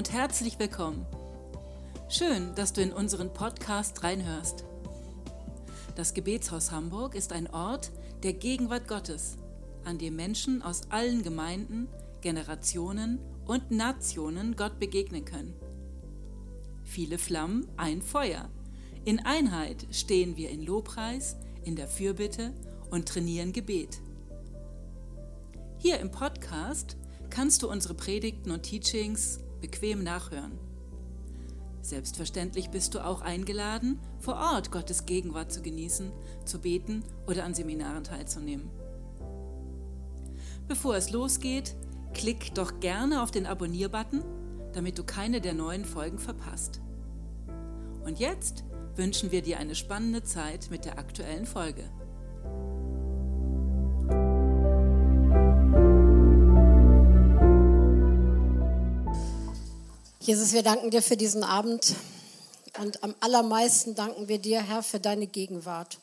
und herzlich willkommen. Schön, dass du in unseren Podcast reinhörst. Das Gebetshaus Hamburg ist ein Ort der Gegenwart Gottes, an dem Menschen aus allen Gemeinden, Generationen und Nationen Gott begegnen können. Viele Flammen, ein Feuer. In Einheit stehen wir in Lobpreis, in der Fürbitte und trainieren Gebet. Hier im Podcast kannst du unsere Predigten und Teachings bequem nachhören. Selbstverständlich bist du auch eingeladen, vor Ort Gottes Gegenwart zu genießen, zu beten oder an Seminaren teilzunehmen. Bevor es losgeht, klick doch gerne auf den Abonnier-Button, damit du keine der neuen Folgen verpasst. Und jetzt wünschen wir dir eine spannende Zeit mit der aktuellen Folge. Jesus, wir danken dir für diesen Abend und am allermeisten danken wir dir, Herr, für deine Gegenwart,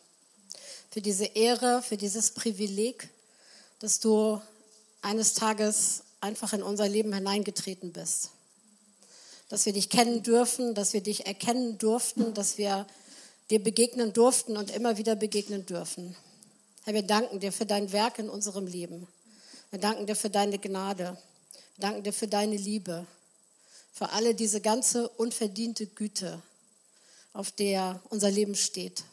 für diese Ehre, für dieses Privileg, dass du eines Tages einfach in unser Leben hineingetreten bist. Dass wir dich kennen dürfen, dass wir dich erkennen durften, dass wir dir begegnen durften und immer wieder begegnen dürfen. Herr, wir danken dir für dein Werk in unserem Leben. Wir danken dir für deine Gnade. Wir danken dir für deine Liebe für alle diese ganze unverdiente Güte, auf der unser Leben steht.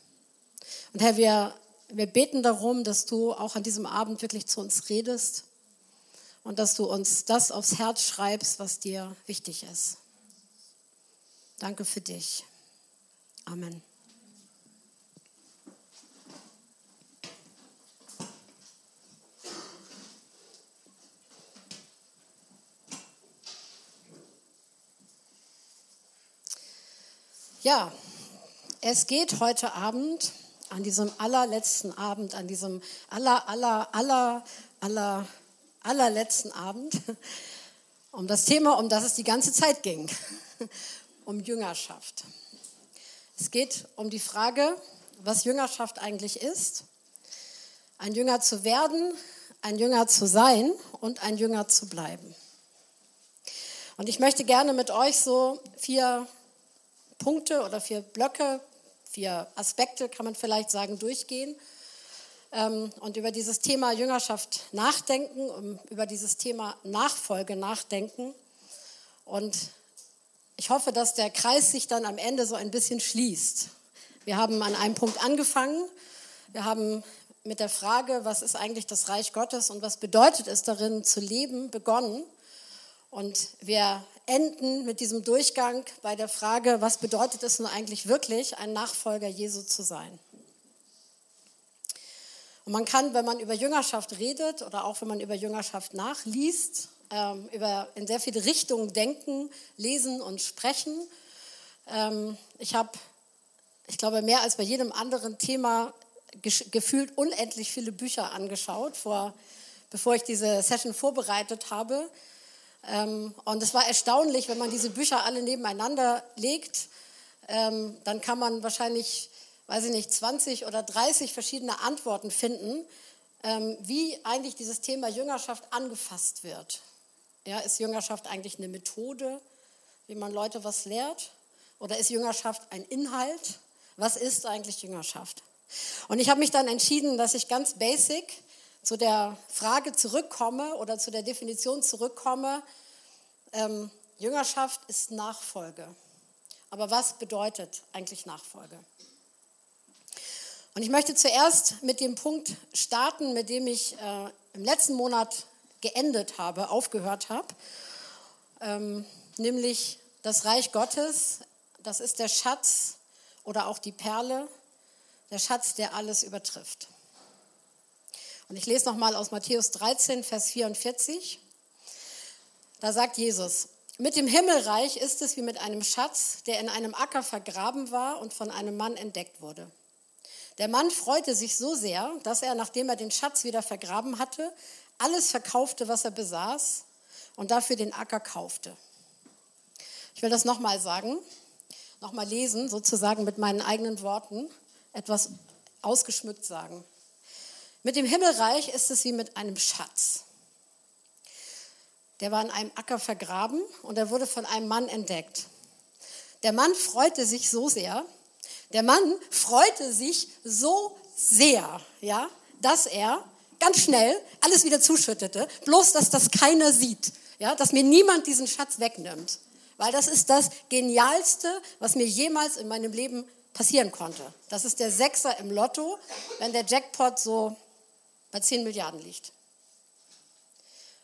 Und Herr, wir, wir beten darum, dass du auch an diesem Abend wirklich zu uns redest und dass du uns das aufs Herz schreibst, was dir wichtig ist. Danke für dich. Amen. Ja, es geht heute Abend, an diesem allerletzten Abend, an diesem aller, aller, aller, aller, allerletzten Abend, um das Thema, um das es die ganze Zeit ging, um Jüngerschaft. Es geht um die Frage, was Jüngerschaft eigentlich ist, ein Jünger zu werden, ein Jünger zu sein und ein Jünger zu bleiben. Und ich möchte gerne mit euch so vier Punkte oder vier Blöcke, vier Aspekte, kann man vielleicht sagen, durchgehen ähm, und über dieses Thema Jüngerschaft nachdenken, über dieses Thema Nachfolge nachdenken. Und ich hoffe, dass der Kreis sich dann am Ende so ein bisschen schließt. Wir haben an einem Punkt angefangen. Wir haben mit der Frage, was ist eigentlich das Reich Gottes und was bedeutet es darin zu leben, begonnen. Und wir enden mit diesem Durchgang bei der Frage, was bedeutet es nun eigentlich wirklich, ein Nachfolger Jesu zu sein? Und man kann, wenn man über Jüngerschaft redet oder auch wenn man über Jüngerschaft nachliest, ähm, über in sehr viele Richtungen denken, lesen und sprechen. Ähm, ich habe, ich glaube, mehr als bei jedem anderen Thema gefühlt unendlich viele Bücher angeschaut, vor, bevor ich diese Session vorbereitet habe. Ähm, und es war erstaunlich, wenn man diese Bücher alle nebeneinander legt, ähm, dann kann man wahrscheinlich, weiß ich nicht, 20 oder 30 verschiedene Antworten finden, ähm, wie eigentlich dieses Thema Jüngerschaft angefasst wird. Ja, ist Jüngerschaft eigentlich eine Methode, wie man Leute was lehrt? Oder ist Jüngerschaft ein Inhalt? Was ist eigentlich Jüngerschaft? Und ich habe mich dann entschieden, dass ich ganz basic zu der Frage zurückkomme oder zu der Definition zurückkomme, ähm, Jüngerschaft ist Nachfolge. Aber was bedeutet eigentlich Nachfolge? Und ich möchte zuerst mit dem Punkt starten, mit dem ich äh, im letzten Monat geendet habe, aufgehört habe, ähm, nämlich das Reich Gottes, das ist der Schatz oder auch die Perle, der Schatz, der alles übertrifft. Und ich lese nochmal aus Matthäus 13, Vers 44. Da sagt Jesus, mit dem Himmelreich ist es wie mit einem Schatz, der in einem Acker vergraben war und von einem Mann entdeckt wurde. Der Mann freute sich so sehr, dass er, nachdem er den Schatz wieder vergraben hatte, alles verkaufte, was er besaß und dafür den Acker kaufte. Ich will das nochmal sagen, nochmal lesen, sozusagen mit meinen eigenen Worten, etwas ausgeschmückt sagen. Mit dem Himmelreich ist es wie mit einem Schatz. der war in einem Acker vergraben und er wurde von einem Mann entdeckt. Der Mann freute sich so sehr, der Mann freute sich so sehr, ja, dass er ganz schnell alles wieder zuschüttete, bloß dass das keiner sieht, ja, dass mir niemand diesen Schatz wegnimmt, weil das ist das genialste, was mir jemals in meinem Leben passieren konnte. Das ist der Sechser im Lotto, wenn der Jackpot so bei 10 Milliarden liegt.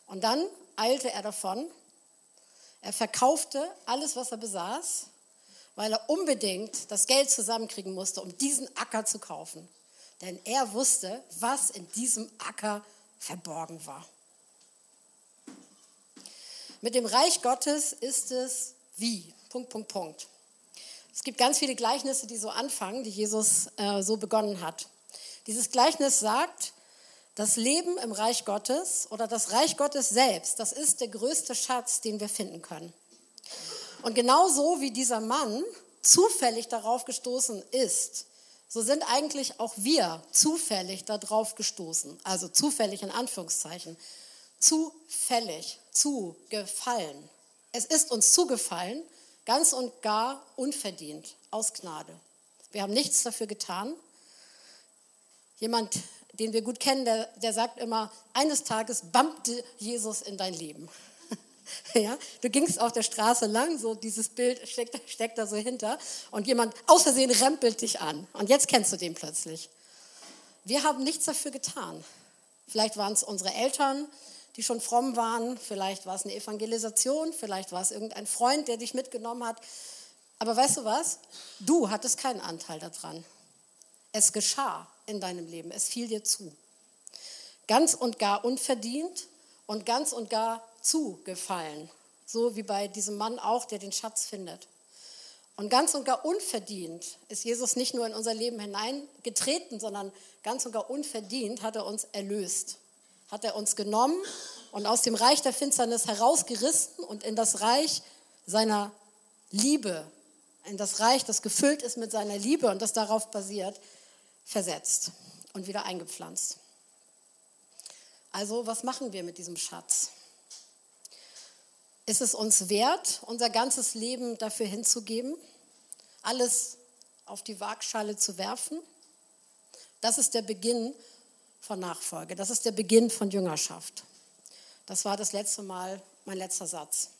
Und dann eilte er davon. Er verkaufte alles, was er besaß, weil er unbedingt das Geld zusammenkriegen musste, um diesen Acker zu kaufen. Denn er wusste, was in diesem Acker verborgen war. Mit dem Reich Gottes ist es wie. Punkt, Punkt, Punkt. Es gibt ganz viele Gleichnisse, die so anfangen, die Jesus äh, so begonnen hat. Dieses Gleichnis sagt, das Leben im Reich Gottes oder das Reich Gottes selbst, das ist der größte Schatz, den wir finden können. Und genauso wie dieser Mann zufällig darauf gestoßen ist, so sind eigentlich auch wir zufällig darauf gestoßen. Also zufällig in Anführungszeichen. Zufällig, zugefallen. Es ist uns zugefallen, ganz und gar unverdient, aus Gnade. Wir haben nichts dafür getan. Jemand den wir gut kennen, der, der sagt immer, eines Tages bumpte Jesus in dein Leben. Ja, du gingst auf der Straße lang, so dieses Bild steckt, steckt da so hinter und jemand aus Versehen rempelt dich an und jetzt kennst du den plötzlich. Wir haben nichts dafür getan. Vielleicht waren es unsere Eltern, die schon fromm waren, vielleicht war es eine Evangelisation, vielleicht war es irgendein Freund, der dich mitgenommen hat. Aber weißt du was? Du hattest keinen Anteil daran. Es geschah in deinem Leben. Es fiel dir zu. Ganz und gar unverdient und ganz und gar zugefallen. So wie bei diesem Mann auch, der den Schatz findet. Und ganz und gar unverdient ist Jesus nicht nur in unser Leben hineingetreten, sondern ganz und gar unverdient hat er uns erlöst. Hat er uns genommen und aus dem Reich der Finsternis herausgerissen und in das Reich seiner Liebe, in das Reich, das gefüllt ist mit seiner Liebe und das darauf basiert, versetzt und wieder eingepflanzt. Also, was machen wir mit diesem Schatz? Ist es uns wert, unser ganzes Leben dafür hinzugeben, alles auf die Waagschale zu werfen? Das ist der Beginn von Nachfolge. Das ist der Beginn von Jüngerschaft. Das war das letzte Mal mein letzter Satz.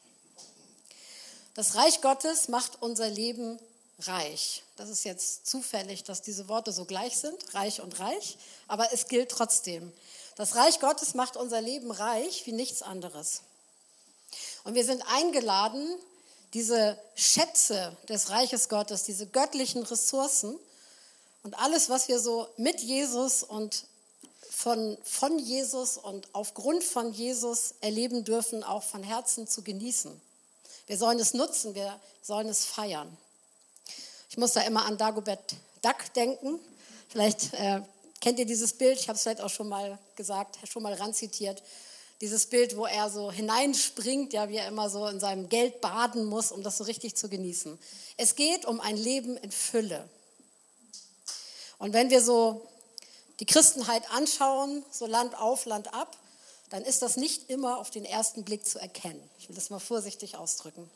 Das Reich Gottes macht unser Leben reich. Das ist jetzt zufällig, dass diese Worte so gleich sind, reich und reich, aber es gilt trotzdem. Das Reich Gottes macht unser Leben reich wie nichts anderes. Und wir sind eingeladen, diese Schätze des Reiches Gottes, diese göttlichen Ressourcen und alles, was wir so mit Jesus und von, von Jesus und aufgrund von Jesus erleben dürfen, auch von Herzen zu genießen. Wir sollen es nutzen, wir sollen es feiern. Ich muss da immer an Dagobert Duck denken. Vielleicht äh, kennt ihr dieses Bild, ich habe es vielleicht auch schon mal gesagt, schon mal ranzitiert. Dieses Bild, wo er so hineinspringt, ja, wie er immer so in seinem Geld baden muss, um das so richtig zu genießen. Es geht um ein Leben in Fülle. Und wenn wir so die Christenheit anschauen, so Land auf, Land ab, dann ist das nicht immer auf den ersten Blick zu erkennen. Ich will das mal vorsichtig ausdrücken.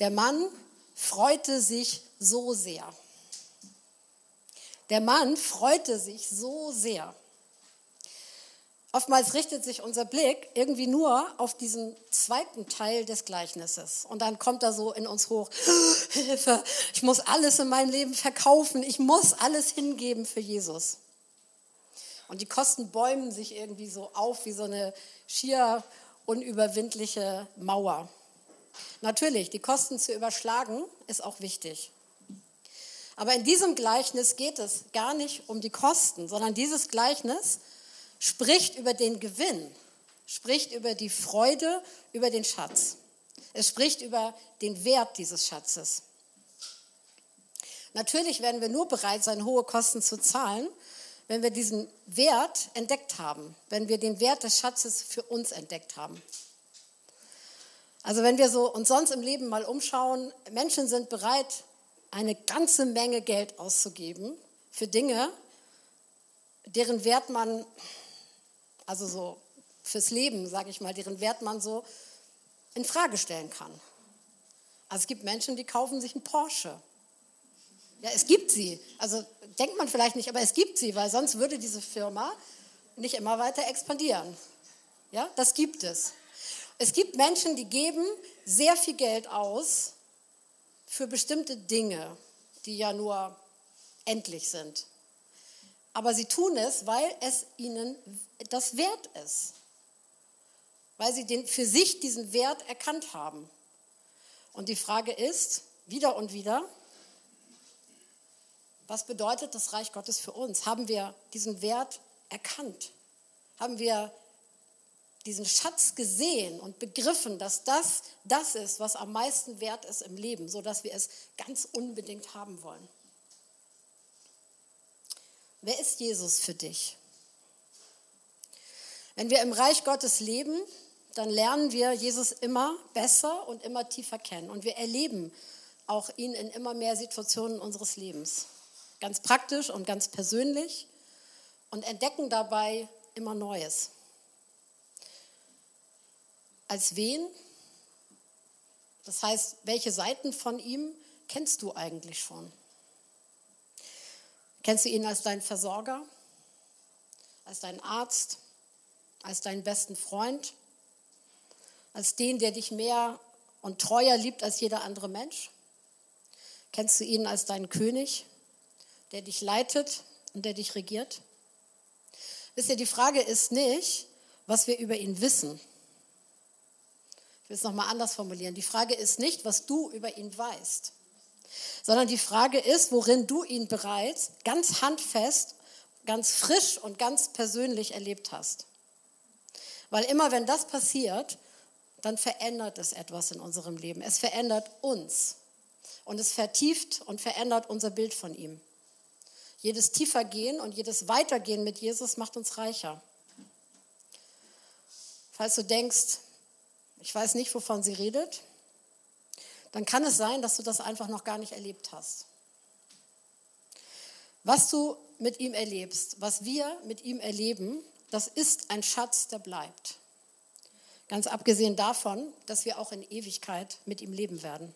Der Mann freute sich so sehr. Der Mann freute sich so sehr. Oftmals richtet sich unser Blick irgendwie nur auf diesen zweiten Teil des Gleichnisses. Und dann kommt er so in uns hoch, Hilfe, ich muss alles in meinem Leben verkaufen, ich muss alles hingeben für Jesus. Und die Kosten bäumen sich irgendwie so auf wie so eine schier unüberwindliche Mauer. Natürlich, die Kosten zu überschlagen ist auch wichtig. Aber in diesem Gleichnis geht es gar nicht um die Kosten, sondern dieses Gleichnis spricht über den Gewinn, spricht über die Freude, über den Schatz. Es spricht über den Wert dieses Schatzes. Natürlich werden wir nur bereit sein, hohe Kosten zu zahlen, wenn wir diesen Wert entdeckt haben, wenn wir den Wert des Schatzes für uns entdeckt haben. Also wenn wir so uns sonst im Leben mal umschauen, Menschen sind bereit, eine ganze Menge Geld auszugeben für Dinge, deren Wert man also so fürs Leben, sage ich mal, deren Wert man so in Frage stellen kann. Also es gibt Menschen, die kaufen sich einen Porsche. Ja, es gibt sie. Also denkt man vielleicht nicht, aber es gibt sie, weil sonst würde diese Firma nicht immer weiter expandieren. Ja, das gibt es. Es gibt Menschen, die geben sehr viel Geld aus für bestimmte Dinge, die ja nur endlich sind. Aber sie tun es, weil es ihnen das wert ist. Weil sie den, für sich diesen Wert erkannt haben. Und die Frage ist, wieder und wieder, was bedeutet das Reich Gottes für uns? Haben wir diesen Wert erkannt? Haben wir diesen Schatz gesehen und begriffen, dass das das ist, was am meisten wert ist im Leben, sodass wir es ganz unbedingt haben wollen? Wer ist Jesus für dich? Wenn wir im Reich Gottes leben, dann lernen wir Jesus immer besser und immer tiefer kennen. Und wir erleben auch ihn in immer mehr Situationen unseres Lebens. Ganz praktisch und ganz persönlich und entdecken dabei immer Neues. Als wen? Das heißt, welche Seiten von ihm kennst du eigentlich schon? Kennst du ihn als deinen Versorger, als deinen Arzt, als deinen besten Freund, als den, der dich mehr und treuer liebt als jeder andere Mensch? Kennst du ihn als deinen König, der dich leitet und der dich regiert? Wisst ihr, die Frage ist nicht, was wir über ihn wissen. Will es nochmal anders formulieren. Die Frage ist nicht, was du über ihn weißt, sondern die Frage ist, worin du ihn bereits ganz handfest, ganz frisch und ganz persönlich erlebt hast. Weil immer wenn das passiert, dann verändert es etwas in unserem Leben. Es verändert uns und es vertieft und verändert unser Bild von ihm. Jedes Tiefergehen und jedes Weitergehen mit Jesus macht uns reicher. Falls du denkst, ich weiß nicht, wovon sie redet, dann kann es sein, dass du das einfach noch gar nicht erlebt hast. Was du mit ihm erlebst, was wir mit ihm erleben, das ist ein Schatz, der bleibt. Ganz abgesehen davon, dass wir auch in Ewigkeit mit ihm leben werden.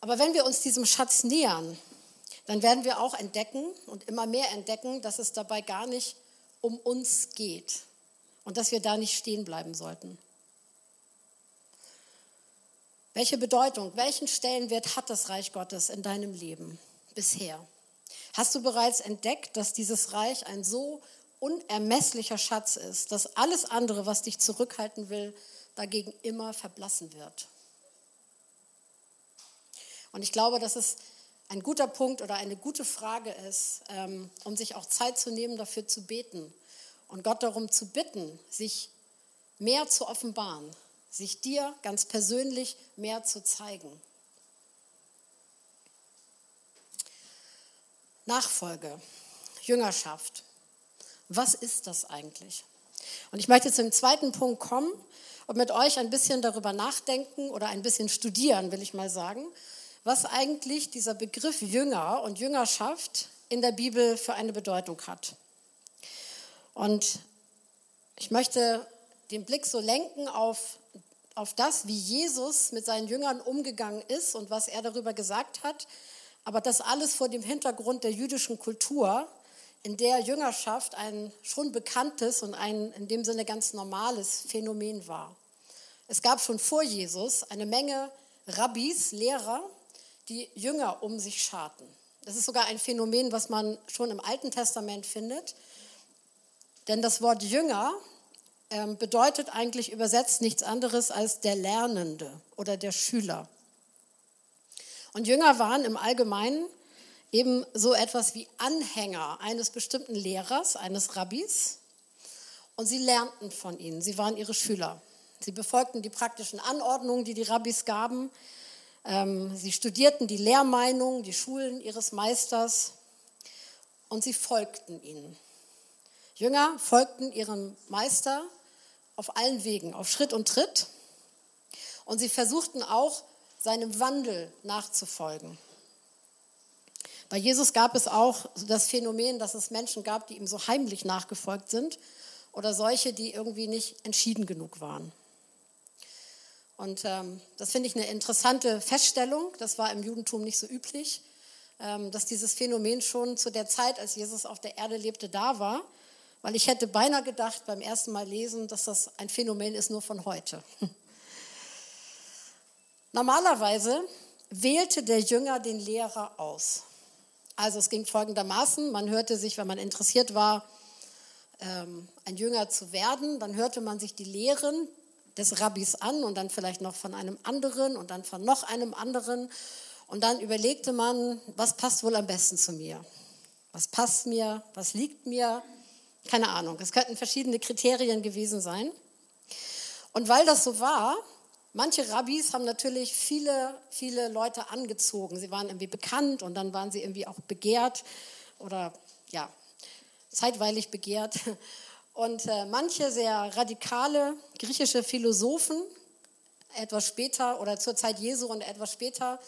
Aber wenn wir uns diesem Schatz nähern, dann werden wir auch entdecken und immer mehr entdecken, dass es dabei gar nicht um uns geht und dass wir da nicht stehen bleiben sollten. Welche Bedeutung, welchen Stellenwert hat das Reich Gottes in deinem Leben bisher? Hast du bereits entdeckt, dass dieses Reich ein so unermesslicher Schatz ist, dass alles andere, was dich zurückhalten will, dagegen immer verblassen wird? Und ich glaube, dass es ein guter Punkt oder eine gute Frage ist, ähm, um sich auch Zeit zu nehmen, dafür zu beten und Gott darum zu bitten, sich mehr zu offenbaren, sich dir ganz persönlich mehr zu zeigen. Nachfolge, Jüngerschaft. Was ist das eigentlich? Und ich möchte zum zweiten Punkt kommen und mit euch ein bisschen darüber nachdenken oder ein bisschen studieren, will ich mal sagen, was eigentlich dieser Begriff Jünger und Jüngerschaft in der Bibel für eine Bedeutung hat. Und ich möchte den Blick so lenken auf, auf das, wie Jesus mit seinen Jüngern umgegangen ist und was er darüber gesagt hat. Aber das alles vor dem Hintergrund der jüdischen Kultur, in der Jüngerschaft ein schon bekanntes und ein in dem Sinne ganz normales Phänomen war. Es gab schon vor Jesus eine Menge Rabbis, Lehrer, die Jünger um sich scharten. Das ist sogar ein Phänomen, was man schon im Alten Testament findet. Denn das Wort Jünger ähm, bedeutet eigentlich übersetzt nichts anderes als der Lernende oder der Schüler. Und Jünger waren im Allgemeinen eben so etwas wie Anhänger eines bestimmten Lehrers, eines Rabbis. Und sie lernten von ihnen, sie waren ihre Schüler. Sie befolgten die praktischen Anordnungen, die die Rabbis gaben. Ähm, sie studierten die Lehrmeinungen, die Schulen ihres Meisters und sie folgten ihnen. Jünger folgten ihrem Meister auf allen Wegen, auf Schritt und Tritt und sie versuchten auch seinem Wandel nachzufolgen. Bei Jesus gab es auch das Phänomen, dass es Menschen gab, die ihm so heimlich nachgefolgt sind oder solche, die irgendwie nicht entschieden genug waren. Und ähm, das finde ich eine interessante Feststellung. Das war im Judentum nicht so üblich, ähm, dass dieses Phänomen schon zu der Zeit, als Jesus auf der Erde lebte, da war. Weil ich hätte beinahe gedacht beim ersten Mal lesen, dass das ein Phänomen ist nur von heute. Normalerweise wählte der Jünger den Lehrer aus. Also es ging folgendermaßen, man hörte sich, wenn man interessiert war, ähm, ein Jünger zu werden, dann hörte man sich die Lehren des Rabbis an und dann vielleicht noch von einem anderen und dann von noch einem anderen. Und dann überlegte man, was passt wohl am besten zu mir? Was passt mir? Was liegt mir? Keine Ahnung. Es könnten verschiedene Kriterien gewesen sein. Und weil das so war, manche Rabbis haben natürlich viele, viele Leute angezogen. Sie waren irgendwie bekannt und dann waren sie irgendwie auch begehrt oder ja, zeitweilig begehrt. Und äh, manche sehr radikale griechische Philosophen, etwas später oder zur Zeit Jesu und etwas später,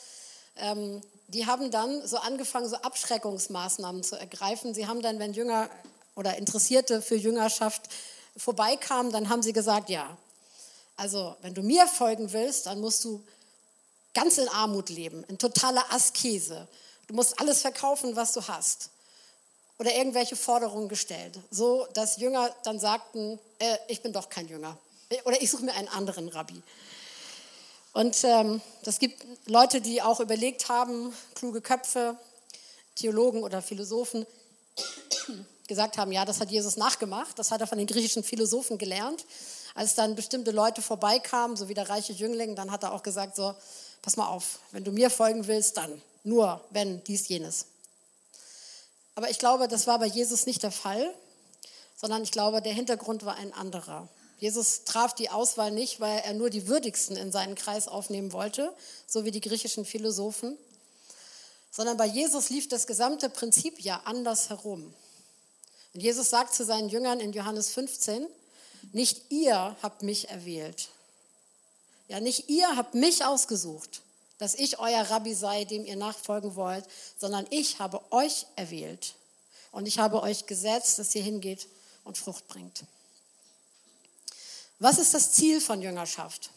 ähm, die haben dann so angefangen, so Abschreckungsmaßnahmen zu ergreifen. Sie haben dann, wenn Jünger oder Interessierte für Jüngerschaft vorbeikamen, dann haben sie gesagt, ja, also wenn du mir folgen willst, dann musst du ganz in Armut leben, in totaler Askese. Du musst alles verkaufen, was du hast oder irgendwelche Forderungen gestellt, so dass Jünger dann sagten, äh, ich bin doch kein Jünger oder ich suche mir einen anderen Rabbi. Und ähm, das gibt Leute, die auch überlegt haben, kluge Köpfe, Theologen oder Philosophen, gesagt haben, ja, das hat Jesus nachgemacht, das hat er von den griechischen Philosophen gelernt. Als dann bestimmte Leute vorbeikamen, so wie der reiche Jüngling, dann hat er auch gesagt, so, pass mal auf, wenn du mir folgen willst, dann nur, wenn dies, jenes. Aber ich glaube, das war bei Jesus nicht der Fall, sondern ich glaube, der Hintergrund war ein anderer. Jesus traf die Auswahl nicht, weil er nur die Würdigsten in seinen Kreis aufnehmen wollte, so wie die griechischen Philosophen, sondern bei Jesus lief das gesamte Prinzip ja anders herum. Und Jesus sagt zu seinen Jüngern in Johannes 15, nicht ihr habt mich erwählt. Ja, nicht ihr habt mich ausgesucht, dass ich euer Rabbi sei, dem ihr nachfolgen wollt, sondern ich habe euch erwählt und ich habe euch gesetzt, dass ihr hingeht und Frucht bringt. Was ist das Ziel von Jüngerschaft?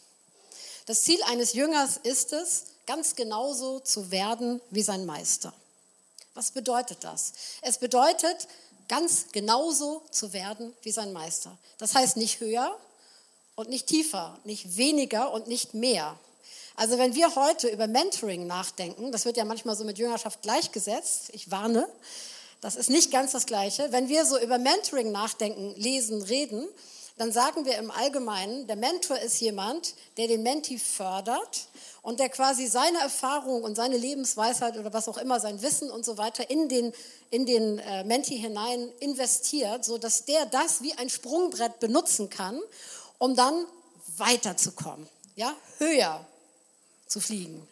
Das Ziel eines Jüngers ist es, ganz genauso zu werden wie sein Meister. Was bedeutet das? Es bedeutet, ganz genauso zu werden wie sein Meister. Das heißt nicht höher und nicht tiefer, nicht weniger und nicht mehr, also wenn wir heute über Mentoring nachdenken, das wird ja manchmal so mit Jüngerschaft gleichgesetzt, ich warne, das ist nicht ganz das Gleiche. Wenn wir so über Mentoring nachdenken, lesen, reden, dann sagen wir im Allgemeinen, der Mentor ist jemand, der den Menti fördert und der quasi seine Erfahrung und seine Lebensweisheit oder was auch immer, sein Wissen und so weiter in den, in den äh, Menti hinein investiert, sodass der das wie ein Sprungbrett benutzen kann, um dann weiterzukommen, ja, höher zu fliegen.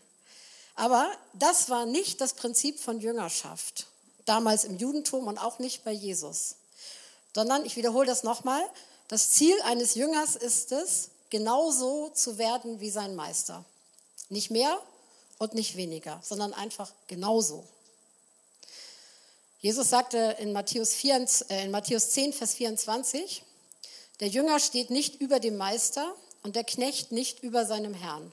Aber das war nicht das Prinzip von Jüngerschaft, damals im Judentum und auch nicht bei Jesus, sondern, ich wiederhole das nochmal, das Ziel eines Jüngers ist es, genauso zu werden wie sein Meister. Nicht mehr und nicht weniger, sondern einfach genauso. Jesus sagte in Matthäus, 4, äh, in Matthäus 10, Vers 24, der Jünger steht nicht über dem Meister und der Knecht nicht über seinem Herrn.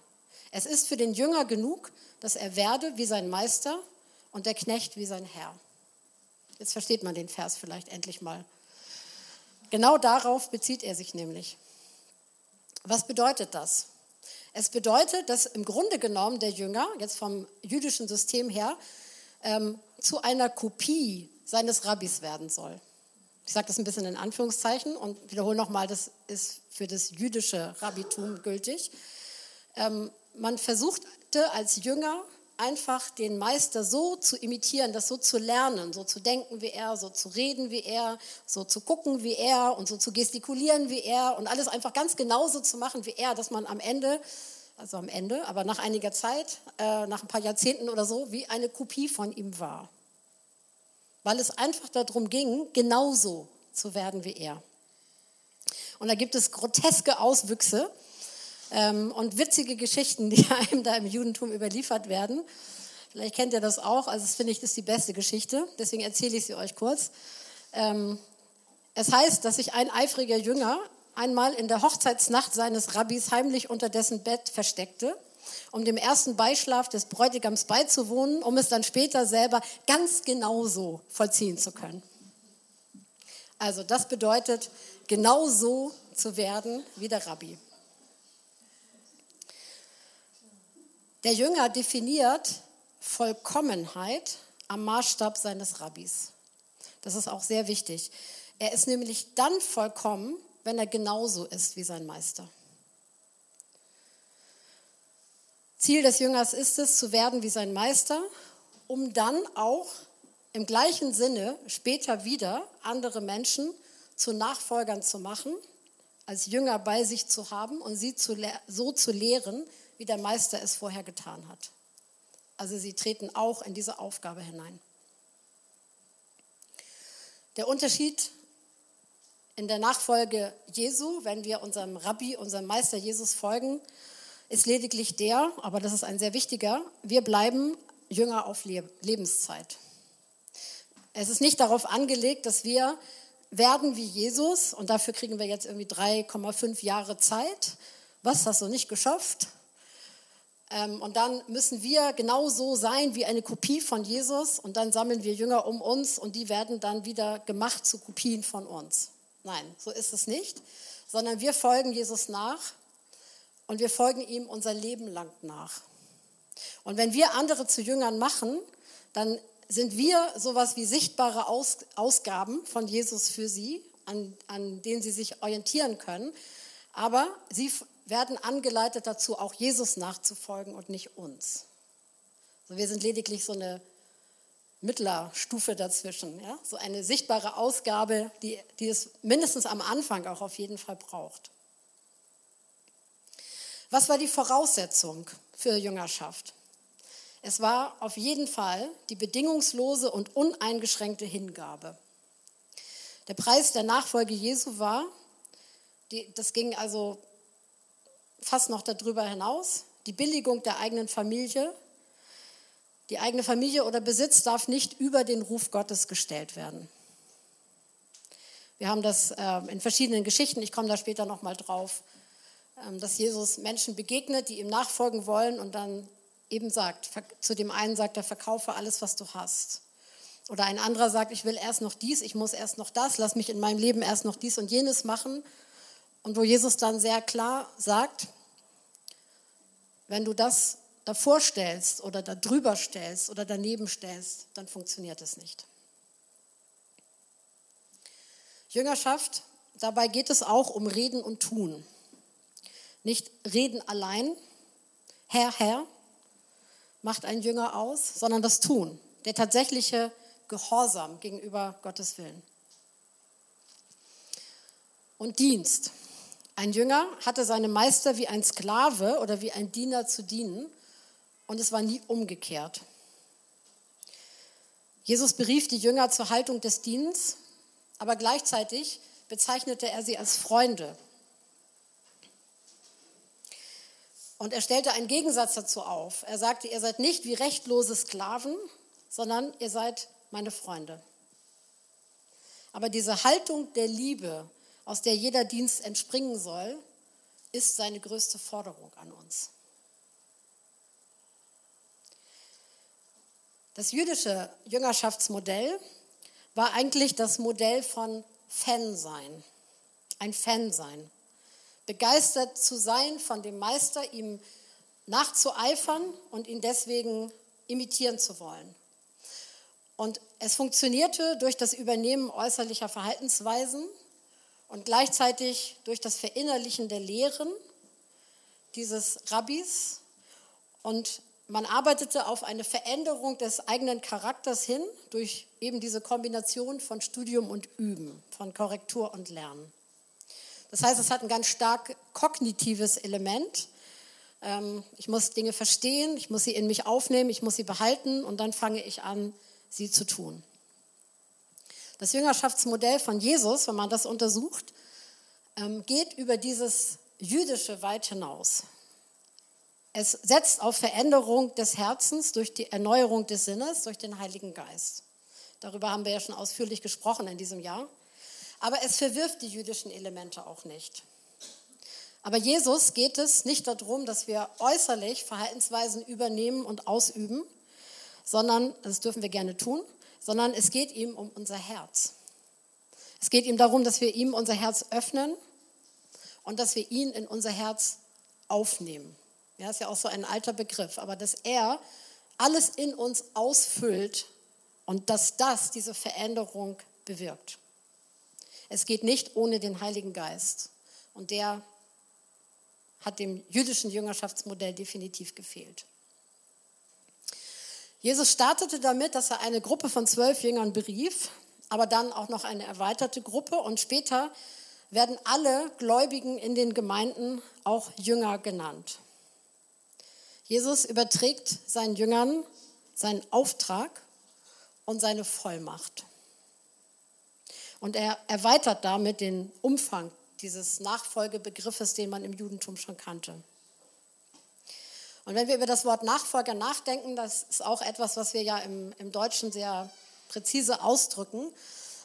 Es ist für den Jünger genug, dass er werde wie sein Meister und der Knecht wie sein Herr. Jetzt versteht man den Vers vielleicht endlich mal. Genau darauf bezieht er sich nämlich. Was bedeutet das? Es bedeutet, dass im Grunde genommen der Jünger, jetzt vom jüdischen System her, ähm, zu einer Kopie seines Rabbis werden soll. Ich sage das ein bisschen in Anführungszeichen und wiederhole nochmal, das ist für das jüdische Rabbitum gültig. Ähm, man versuchte als Jünger einfach den Meister so zu imitieren, das so zu lernen, so zu denken wie er, so zu reden wie er, so zu gucken wie er und so zu gestikulieren wie er und alles einfach ganz genauso zu machen wie er, dass man am Ende, also am Ende, aber nach einiger Zeit, äh, nach ein paar Jahrzehnten oder so, wie eine Kopie von ihm war. Weil es einfach darum ging, genauso zu werden wie er. Und da gibt es groteske Auswüchse ähm, und witzige Geschichten, die einem da im Judentum überliefert werden. Vielleicht kennt ihr das auch, also das finde ich, das ist die beste Geschichte, deswegen erzähle ich sie euch kurz. Ähm, Es heißt, dass sich ein eifriger Jünger einmal in der Hochzeitsnacht seines Rabbis heimlich unter dessen Bett versteckte, um dem ersten Beischlaf des Bräutigams beizuwohnen, um es dann später selber ganz genauso vollziehen zu können. Also das bedeutet, genauso zu werden wie der Rabbi. Der Jünger definiert Vollkommenheit am Maßstab seines Rabbis. Das ist auch sehr wichtig. Er ist nämlich dann vollkommen, wenn er genauso ist wie sein Meister. Ziel des Jüngers ist es, zu werden wie sein Meister, um dann auch im gleichen Sinne später wieder andere Menschen zu Nachfolgern zu machen, als Jünger bei sich zu haben und sie zu, so zu lehren, wie der Meister es vorher getan hat. Also sie treten auch in diese Aufgabe hinein. Der Unterschied in der Nachfolge Jesu, wenn wir unserem Rabbi, unserem Meister Jesus folgen, ist lediglich der, aber das ist ein sehr wichtiger, wir bleiben Jünger auf Lebenszeit. Es ist nicht darauf angelegt, dass wir werden wie Jesus und dafür kriegen wir jetzt irgendwie 3,5 Jahre Zeit. Was hast du nicht geschafft? Ähm, und dann müssen wir genau so sein wie eine Kopie von Jesus und dann sammeln wir Jünger um uns und die werden dann wieder gemacht zu Kopien von uns. Nein, so ist es nicht, sondern wir folgen Jesus nach und wir folgen ihm unser Leben lang nach. Und wenn wir andere zu Jüngern machen, dann sind wir sowas wie sichtbare Aus Ausgaben von Jesus für sie, an, an denen sie sich orientieren können. Aber sie werden angeleitet dazu, auch Jesus nachzufolgen und nicht uns. Also wir sind lediglich so eine Mittlerstufe dazwischen, ja? so eine sichtbare Ausgabe, die, die es mindestens am Anfang auch auf jeden Fall braucht. Was war die Voraussetzung für Jüngerschaft? Es war auf jeden Fall die bedingungslose und uneingeschränkte Hingabe. Der Preis der Nachfolge Jesu war, die, das ging also fast noch darüber hinaus, die Billigung der eigenen Familie. Die eigene Familie oder Besitz darf nicht über den Ruf Gottes gestellt werden. Wir haben das äh, in verschiedenen Geschichten, ich komme da später nochmal drauf, äh, dass Jesus Menschen begegnet, die ihm nachfolgen wollen und dann eben sagt, zu dem einen sagt er, verkaufe alles, was du hast. Oder ein anderer sagt, ich will erst noch dies, ich muss erst noch das, lass mich in meinem Leben erst noch dies und jenes machen. Und wo Jesus dann sehr klar sagt, wenn du das davor stellst oder darüber stellst oder daneben stellst, dann funktioniert es nicht. Jüngerschaft, dabei geht es auch um Reden und Tun. Nicht Reden allein, Herr, Herr, macht einen Jünger aus, sondern das Tun, der tatsächliche Gehorsam gegenüber Gottes Willen. Und Dienst. Ein Jünger hatte seinem Meister wie ein Sklave oder wie ein Diener zu dienen und es war nie umgekehrt. Jesus berief die Jünger zur Haltung des Dienens, aber gleichzeitig bezeichnete er sie als Freunde. Und er stellte einen Gegensatz dazu auf. Er sagte, ihr seid nicht wie rechtlose Sklaven, sondern ihr seid meine Freunde. Aber diese Haltung der Liebe aus der jeder Dienst entspringen soll, ist seine größte Forderung an uns. Das jüdische Jüngerschaftsmodell war eigentlich das Modell von Fan-Sein, ein Fan-Sein. Begeistert zu sein von dem Meister, ihm nachzueifern und ihn deswegen imitieren zu wollen. Und es funktionierte durch das Übernehmen äußerlicher Verhaltensweisen, und gleichzeitig durch das Verinnerlichen der Lehren dieses Rabbis und man arbeitete auf eine Veränderung des eigenen Charakters hin durch eben diese Kombination von Studium und Üben, von Korrektur und Lernen. Das heißt, es hat ein ganz stark kognitives Element. Ähm, ich muss Dinge verstehen, ich muss sie in mich aufnehmen, ich muss sie behalten und dann fange ich an, sie zu tun. Das Jüngerschaftsmodell von Jesus, wenn man das untersucht, ähm, geht über dieses Jüdische weit hinaus. Es setzt auf Veränderung des Herzens durch die Erneuerung des Sinnes, durch den Heiligen Geist. Darüber haben wir ja schon ausführlich gesprochen in diesem Jahr. Aber es verwirft die jüdischen Elemente auch nicht. Aber Jesus geht es nicht darum, dass wir äußerlich Verhaltensweisen übernehmen und ausüben, sondern, das dürfen wir gerne tun, sondern es geht ihm um unser Herz. Es geht ihm darum, dass wir ihm unser Herz öffnen und dass wir ihn in unser Herz aufnehmen. Ja, ist ja auch so ein alter Begriff, aber dass er alles in uns ausfüllt und dass das diese Veränderung bewirkt. Es geht nicht ohne den Heiligen Geist. Und der hat dem jüdischen Jüngerschaftsmodell definitiv gefehlt. Jesus startete damit, dass er eine Gruppe von zwölf Jüngern berief, aber dann auch noch eine erweiterte Gruppe und später werden alle Gläubigen in den Gemeinden auch Jünger genannt. Jesus überträgt seinen Jüngern seinen Auftrag und seine Vollmacht. Und er erweitert damit den Umfang dieses Nachfolgebegriffes, den man im Judentum schon kannte. Und wenn wir über das Wort Nachfolger nachdenken, das ist auch etwas, was wir ja im, im Deutschen sehr präzise ausdrücken.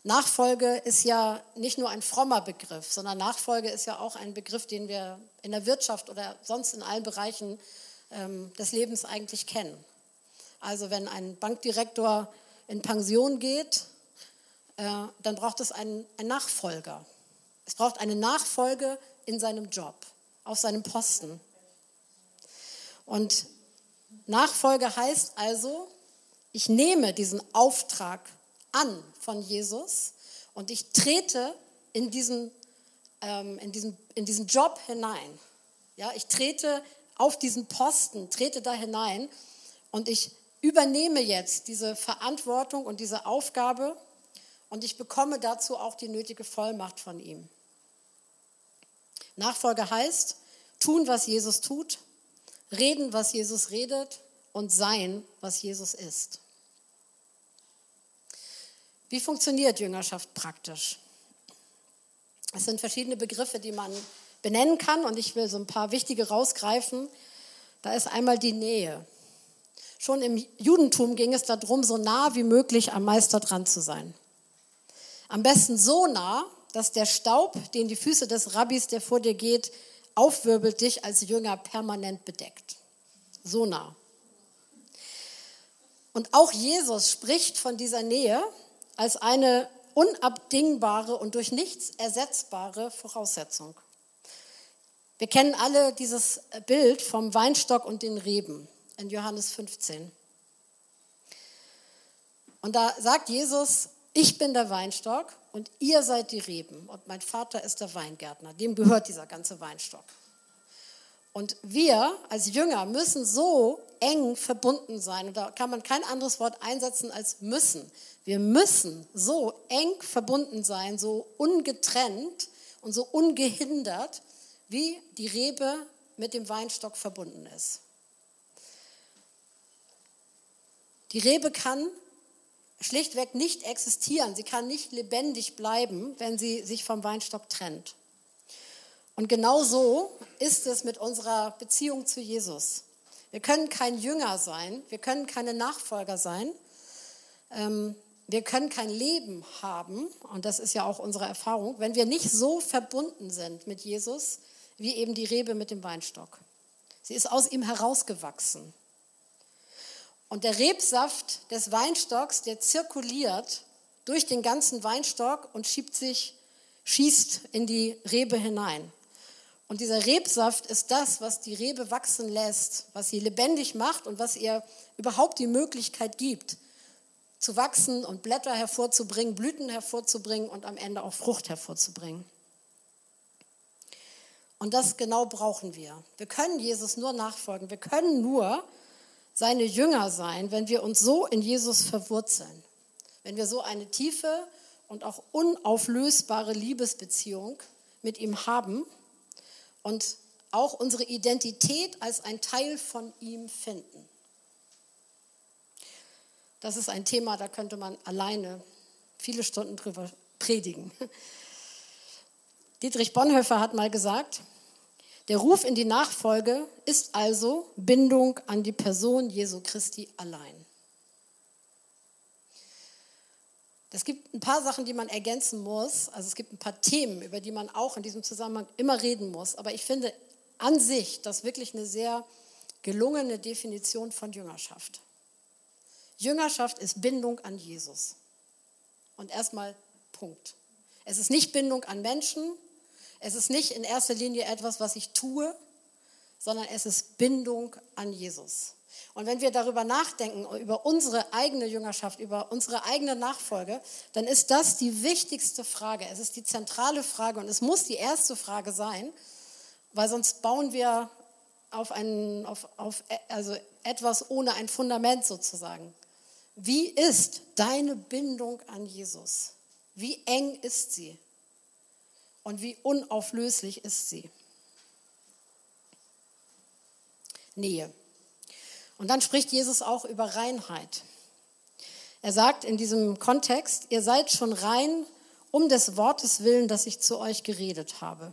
Nachfolge ist ja nicht nur ein frommer Begriff, sondern Nachfolge ist ja auch ein Begriff, den wir in der Wirtschaft oder sonst in allen Bereichen ähm, des Lebens eigentlich kennen. Also wenn ein Bankdirektor in Pension geht, äh, dann braucht es einen, einen Nachfolger. Es braucht eine Nachfolge in seinem Job, auf seinem Posten. Und Nachfolge heißt also, ich nehme diesen Auftrag an von Jesus und ich trete in diesen, ähm, in diesen, in diesen Job hinein. Ja, ich trete auf diesen Posten, trete da hinein und ich übernehme jetzt diese Verantwortung und diese Aufgabe und ich bekomme dazu auch die nötige Vollmacht von ihm. Nachfolge heißt, tun, was Jesus tut, reden, was Jesus redet und sein, was Jesus ist. Wie funktioniert Jüngerschaft praktisch? Es sind verschiedene Begriffe, die man benennen kann und ich will so ein paar wichtige rausgreifen. Da ist einmal die Nähe. Schon im Judentum ging es darum, so nah wie möglich am Meister dran zu sein. Am besten so nah, dass der Staub, den die Füße des Rabbis, der vor dir geht, aufwirbelt, dich als Jünger permanent bedeckt. So nah. Und auch Jesus spricht von dieser Nähe als eine unabdingbare und durch nichts ersetzbare Voraussetzung. Wir kennen alle dieses Bild vom Weinstock und den Reben in Johannes 15. Und da sagt Jesus, ich bin der Weinstock und ihr seid die Reben und mein Vater ist der Weingärtner. Dem gehört dieser ganze Weinstock. Und wir als Jünger müssen so eng verbunden sein. Und da kann man kein anderes Wort einsetzen als müssen. Wir müssen so eng verbunden sein, so ungetrennt und so ungehindert, wie die Rebe mit dem Weinstock verbunden ist. Die Rebe kann schlichtweg nicht existieren. Sie kann nicht lebendig bleiben, wenn sie sich vom Weinstock trennt. Und genau so ist es mit unserer Beziehung zu Jesus. Wir können kein Jünger sein, wir können keine Nachfolger sein, ähm, wir können kein Leben haben, und das ist ja auch unsere Erfahrung, wenn wir nicht so verbunden sind mit Jesus, wie eben die Rebe mit dem Weinstock. Sie ist aus ihm herausgewachsen. Und der Rebsaft des Weinstocks, der zirkuliert durch den ganzen Weinstock und schiebt sich, schießt in die Rebe hinein. Und dieser Rebsaft ist das, was die Rebe wachsen lässt, was sie lebendig macht und was ihr überhaupt die Möglichkeit gibt, zu wachsen und Blätter hervorzubringen, Blüten hervorzubringen und am Ende auch Frucht hervorzubringen. Und das genau brauchen wir. Wir können Jesus nur nachfolgen. Wir können nur seine Jünger sein, wenn wir uns so in Jesus verwurzeln, wenn wir so eine tiefe und auch unauflösbare Liebesbeziehung mit ihm haben und auch unsere Identität als ein Teil von ihm finden. Das ist ein Thema, da könnte man alleine viele Stunden drüber predigen. Dietrich Bonhoeffer hat mal gesagt, der Ruf in die Nachfolge ist also Bindung an die Person Jesu Christi allein. Es gibt ein paar Sachen, die man ergänzen muss. Also es gibt ein paar Themen, über die man auch in diesem Zusammenhang immer reden muss. Aber ich finde an sich das wirklich eine sehr gelungene Definition von Jüngerschaft. Jüngerschaft ist Bindung an Jesus. Und erstmal Punkt. Es ist nicht Bindung an Menschen. Es ist nicht in erster Linie etwas, was ich tue, sondern es ist Bindung an Jesus. Und wenn wir darüber nachdenken, über unsere eigene Jüngerschaft, über unsere eigene Nachfolge, dann ist das die wichtigste Frage. Es ist die zentrale Frage und es muss die erste Frage sein, weil sonst bauen wir auf, einen, auf, auf also etwas ohne ein Fundament sozusagen. Wie ist deine Bindung an Jesus? Wie eng ist sie? Und wie unauflöslich ist sie? Nähe. Und dann spricht Jesus auch über Reinheit. Er sagt in diesem Kontext, ihr seid schon rein um des Wortes willen, das ich zu euch geredet habe.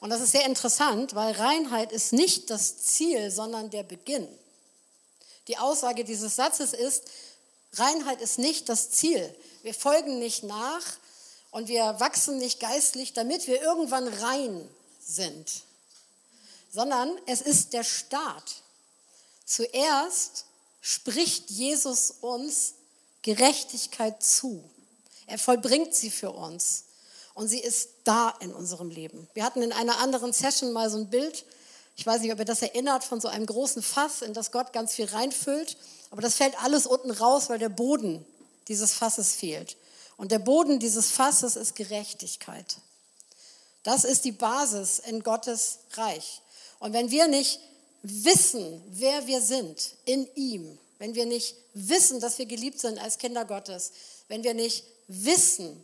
Und das ist sehr interessant, weil Reinheit ist nicht das Ziel, sondern der Beginn. Die Aussage dieses Satzes ist, Reinheit ist nicht das Ziel. Wir folgen nicht nach und wir wachsen nicht geistlich, damit wir irgendwann rein sind, sondern es ist der Start. Zuerst spricht Jesus uns Gerechtigkeit zu. Er vollbringt sie für uns. Und sie ist da in unserem Leben. Wir hatten in einer anderen Session mal so ein Bild, ich weiß nicht, ob ihr das erinnert, von so einem großen Fass, in das Gott ganz viel reinfüllt. Aber das fällt alles unten raus, weil der Boden dieses Fasses fehlt. Und der Boden dieses Fasses ist Gerechtigkeit. Das ist die Basis in Gottes Reich. Und wenn wir nicht wissen, wer wir sind in ihm, wenn wir nicht wissen, dass wir geliebt sind als Kinder Gottes, wenn wir nicht wissen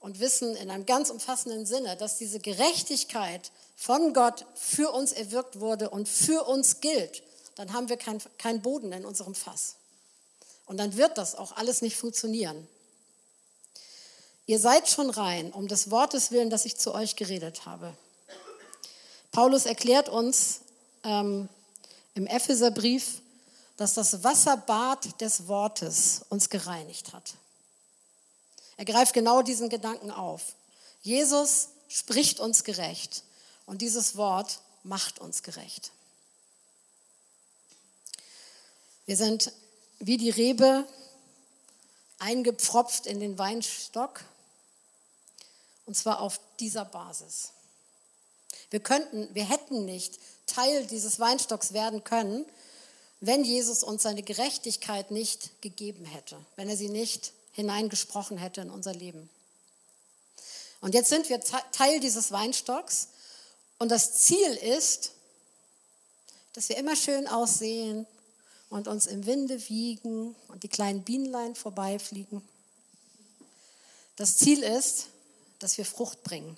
und wissen in einem ganz umfassenden Sinne, dass diese Gerechtigkeit von Gott für uns erwirkt wurde und für uns gilt, dann haben wir keinen kein Boden in unserem Fass. Und dann wird das auch alles nicht funktionieren. Ihr seid schon rein, um des Wortes willen, das ich zu euch geredet habe. Paulus erklärt uns ähm, im Epheserbrief, dass das Wasserbad des Wortes uns gereinigt hat. Er greift genau diesen Gedanken auf. Jesus spricht uns gerecht und dieses Wort macht uns gerecht. Wir sind wie die Rebe eingepfropft in den Weinstock und zwar auf dieser Basis. Wir könnten, wir hätten nicht Teil dieses Weinstocks werden können, wenn Jesus uns seine Gerechtigkeit nicht gegeben hätte, wenn er sie nicht hineingesprochen hätte in unser Leben. Und jetzt sind wir Teil dieses Weinstocks und das Ziel ist, dass wir immer schön aussehen und uns im Winde wiegen und die kleinen Bienenlein vorbeifliegen. Das Ziel ist, dass wir Frucht bringen.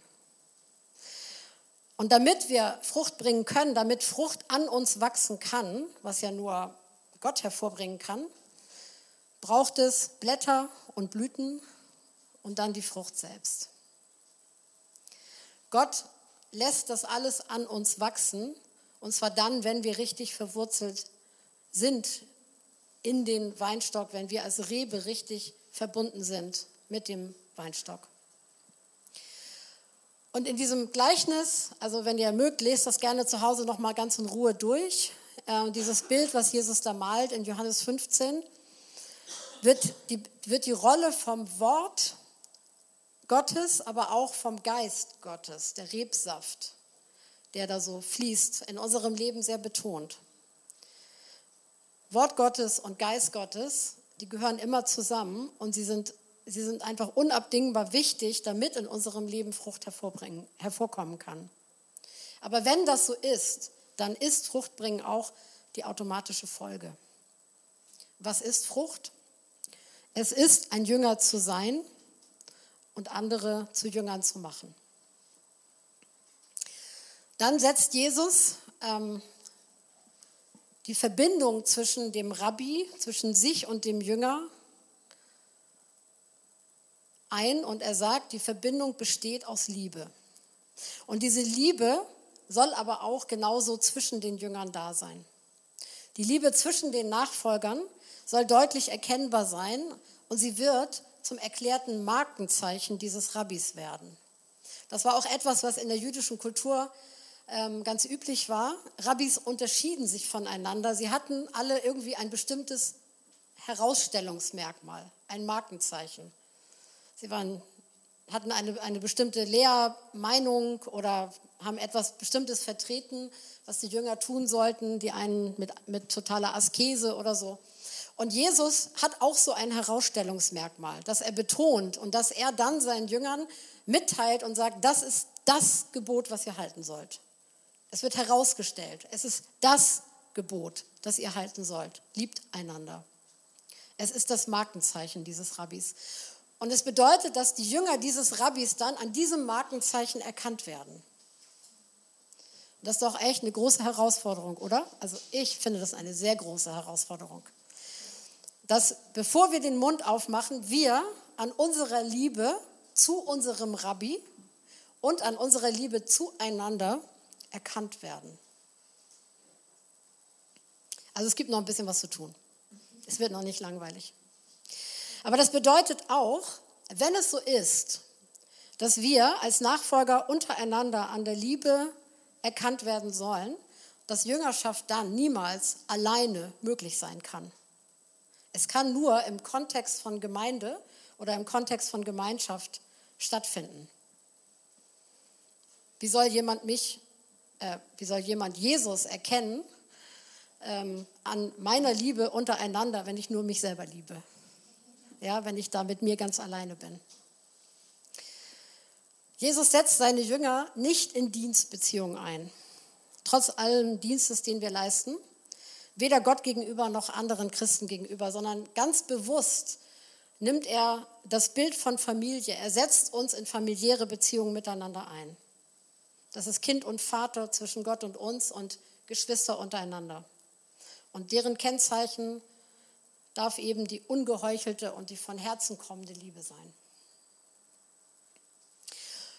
Und damit wir Frucht bringen können, damit Frucht an uns wachsen kann, was ja nur Gott hervorbringen kann, braucht es Blätter und Blüten und dann die Frucht selbst. Gott lässt das alles an uns wachsen, und zwar dann, wenn wir richtig verwurzelt sind in den Weinstock, wenn wir als Rebe richtig verbunden sind mit dem Weinstock. Und in diesem Gleichnis, also wenn ihr mögt, lest das gerne zu Hause noch mal ganz in Ruhe durch. Äh, dieses Bild, was Jesus da malt in Johannes 15, wird die, wird die Rolle vom Wort Gottes, aber auch vom Geist Gottes, der Rebsaft, der da so fließt, in unserem Leben sehr betont. Wort Gottes und Geist Gottes, die gehören immer zusammen und sie sind sie sind einfach unabdingbar wichtig, damit in unserem Leben Frucht hervorbringen, hervorkommen kann. Aber wenn das so ist, dann ist Fruchtbringen auch die automatische Folge. Was ist Frucht? Es ist, ein Jünger zu sein und andere zu Jüngern zu machen. Dann setzt Jesus ähm, die Verbindung zwischen dem Rabbi, zwischen sich und dem Jünger ein und er sagt, die Verbindung besteht aus Liebe. Und diese Liebe soll aber auch genauso zwischen den Jüngern da sein. Die Liebe zwischen den Nachfolgern soll deutlich erkennbar sein und sie wird zum erklärten Markenzeichen dieses Rabbis werden. Das war auch etwas, was in der jüdischen Kultur ähm, ganz üblich war. Rabbis unterschieden sich voneinander. Sie hatten alle irgendwie ein bestimmtes Herausstellungsmerkmal, ein Markenzeichen. Sie waren, hatten eine, eine bestimmte Lehrmeinung oder haben etwas Bestimmtes vertreten, was die Jünger tun sollten, die einen mit, mit totaler Askese oder so. Und Jesus hat auch so ein Herausstellungsmerkmal, das er betont und das er dann seinen Jüngern mitteilt und sagt, das ist das Gebot, was ihr halten sollt. Es wird herausgestellt, es ist das Gebot, das ihr halten sollt. Liebt einander. Es ist das Markenzeichen dieses Rabbis. Und es bedeutet, dass die Jünger dieses Rabbis dann an diesem Markenzeichen erkannt werden. Das ist doch echt eine große Herausforderung, oder? Also ich finde das eine sehr große Herausforderung. Dass bevor wir den Mund aufmachen, wir an unserer Liebe zu unserem Rabbi und an unserer Liebe zueinander erkannt werden. Also es gibt noch ein bisschen was zu tun. Es wird noch nicht langweilig. Aber das bedeutet auch, wenn es so ist, dass wir als Nachfolger untereinander an der Liebe erkannt werden sollen, dass Jüngerschaft dann niemals alleine möglich sein kann. Es kann nur im Kontext von Gemeinde oder im Kontext von Gemeinschaft stattfinden. Wie soll jemand mich, äh, wie soll jemand Jesus erkennen ähm, an meiner Liebe untereinander, wenn ich nur mich selber liebe? Ja, wenn ich da mit mir ganz alleine bin. Jesus setzt seine Jünger nicht in Dienstbeziehungen ein, trotz allem Dienstes, den wir leisten, weder Gott gegenüber noch anderen Christen gegenüber, sondern ganz bewusst nimmt er das Bild von Familie, er setzt uns in familiäre Beziehungen miteinander ein. Das ist Kind und Vater zwischen Gott und uns und Geschwister untereinander. Und deren Kennzeichen darf eben die ungeheuchelte und die von Herzen kommende Liebe sein.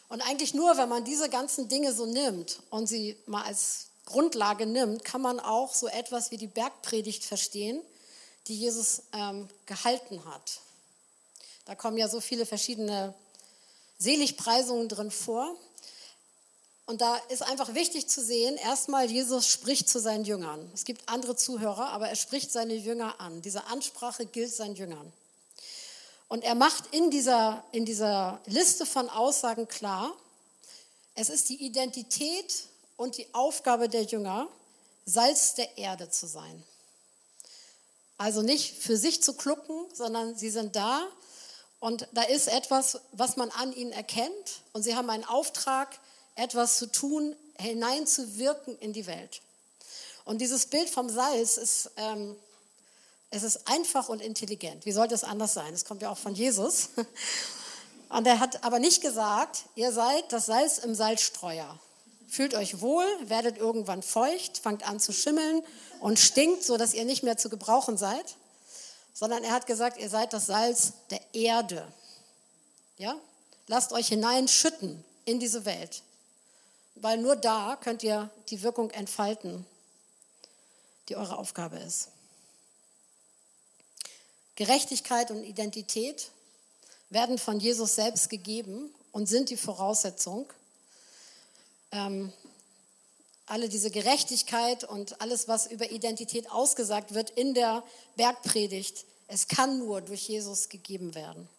Und eigentlich nur, wenn man diese ganzen Dinge so nimmt und sie mal als Grundlage nimmt, kann man auch so etwas wie die Bergpredigt verstehen, die Jesus ähm, gehalten hat. Da kommen ja so viele verschiedene Seligpreisungen drin vor. Und da ist einfach wichtig zu sehen, erstmal, Jesus spricht zu seinen Jüngern. Es gibt andere Zuhörer, aber er spricht seine Jünger an. Diese Ansprache gilt seinen Jüngern. Und er macht in dieser, in dieser Liste von Aussagen klar, es ist die Identität und die Aufgabe der Jünger, Salz der Erde zu sein. Also nicht für sich zu klucken, sondern sie sind da und da ist etwas, was man an ihnen erkennt und sie haben einen Auftrag, etwas zu tun, hineinzuwirken in die Welt. Und dieses Bild vom Salz ist ähm, es ist einfach und intelligent. Wie sollte es anders sein? Es kommt ja auch von Jesus. Und er hat aber nicht gesagt, ihr seid das Salz im Salzstreuer. Fühlt euch wohl, werdet irgendwann feucht, fangt an zu schimmeln und stinkt, sodass ihr nicht mehr zu gebrauchen seid. Sondern er hat gesagt, ihr seid das Salz der Erde. Ja? Lasst euch hineinschütten in diese Welt. Weil nur da könnt ihr die Wirkung entfalten, die eure Aufgabe ist. Gerechtigkeit und Identität werden von Jesus selbst gegeben und sind die Voraussetzung. Ähm, alle diese Gerechtigkeit und alles, was über Identität ausgesagt wird in der Bergpredigt, es kann nur durch Jesus gegeben werden.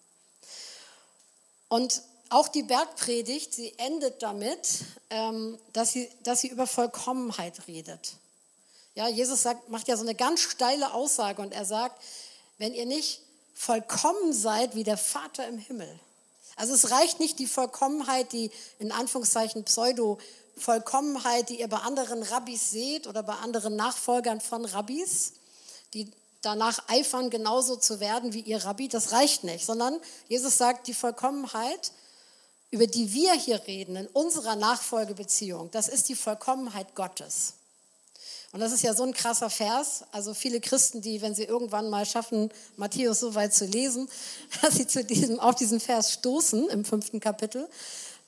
Und auch die Bergpredigt, sie endet damit, ähm, dass, sie, dass sie über Vollkommenheit redet. Ja, Jesus sagt, macht ja so eine ganz steile Aussage und er sagt, wenn ihr nicht vollkommen seid wie der Vater im Himmel. Also es reicht nicht die Vollkommenheit, die in Anführungszeichen Pseudo-Vollkommenheit, die ihr bei anderen Rabbis seht oder bei anderen Nachfolgern von Rabbis, die danach eifern, genauso zu werden wie ihr Rabbi. Das reicht nicht, sondern Jesus sagt, die Vollkommenheit, über die wir hier reden, in unserer Nachfolgebeziehung, das ist die Vollkommenheit Gottes. Und das ist ja so ein krasser Vers. Also viele Christen, die, wenn sie irgendwann mal schaffen, Matthäus so weit zu lesen, dass sie zu diesem, auf diesen Vers stoßen im fünften Kapitel,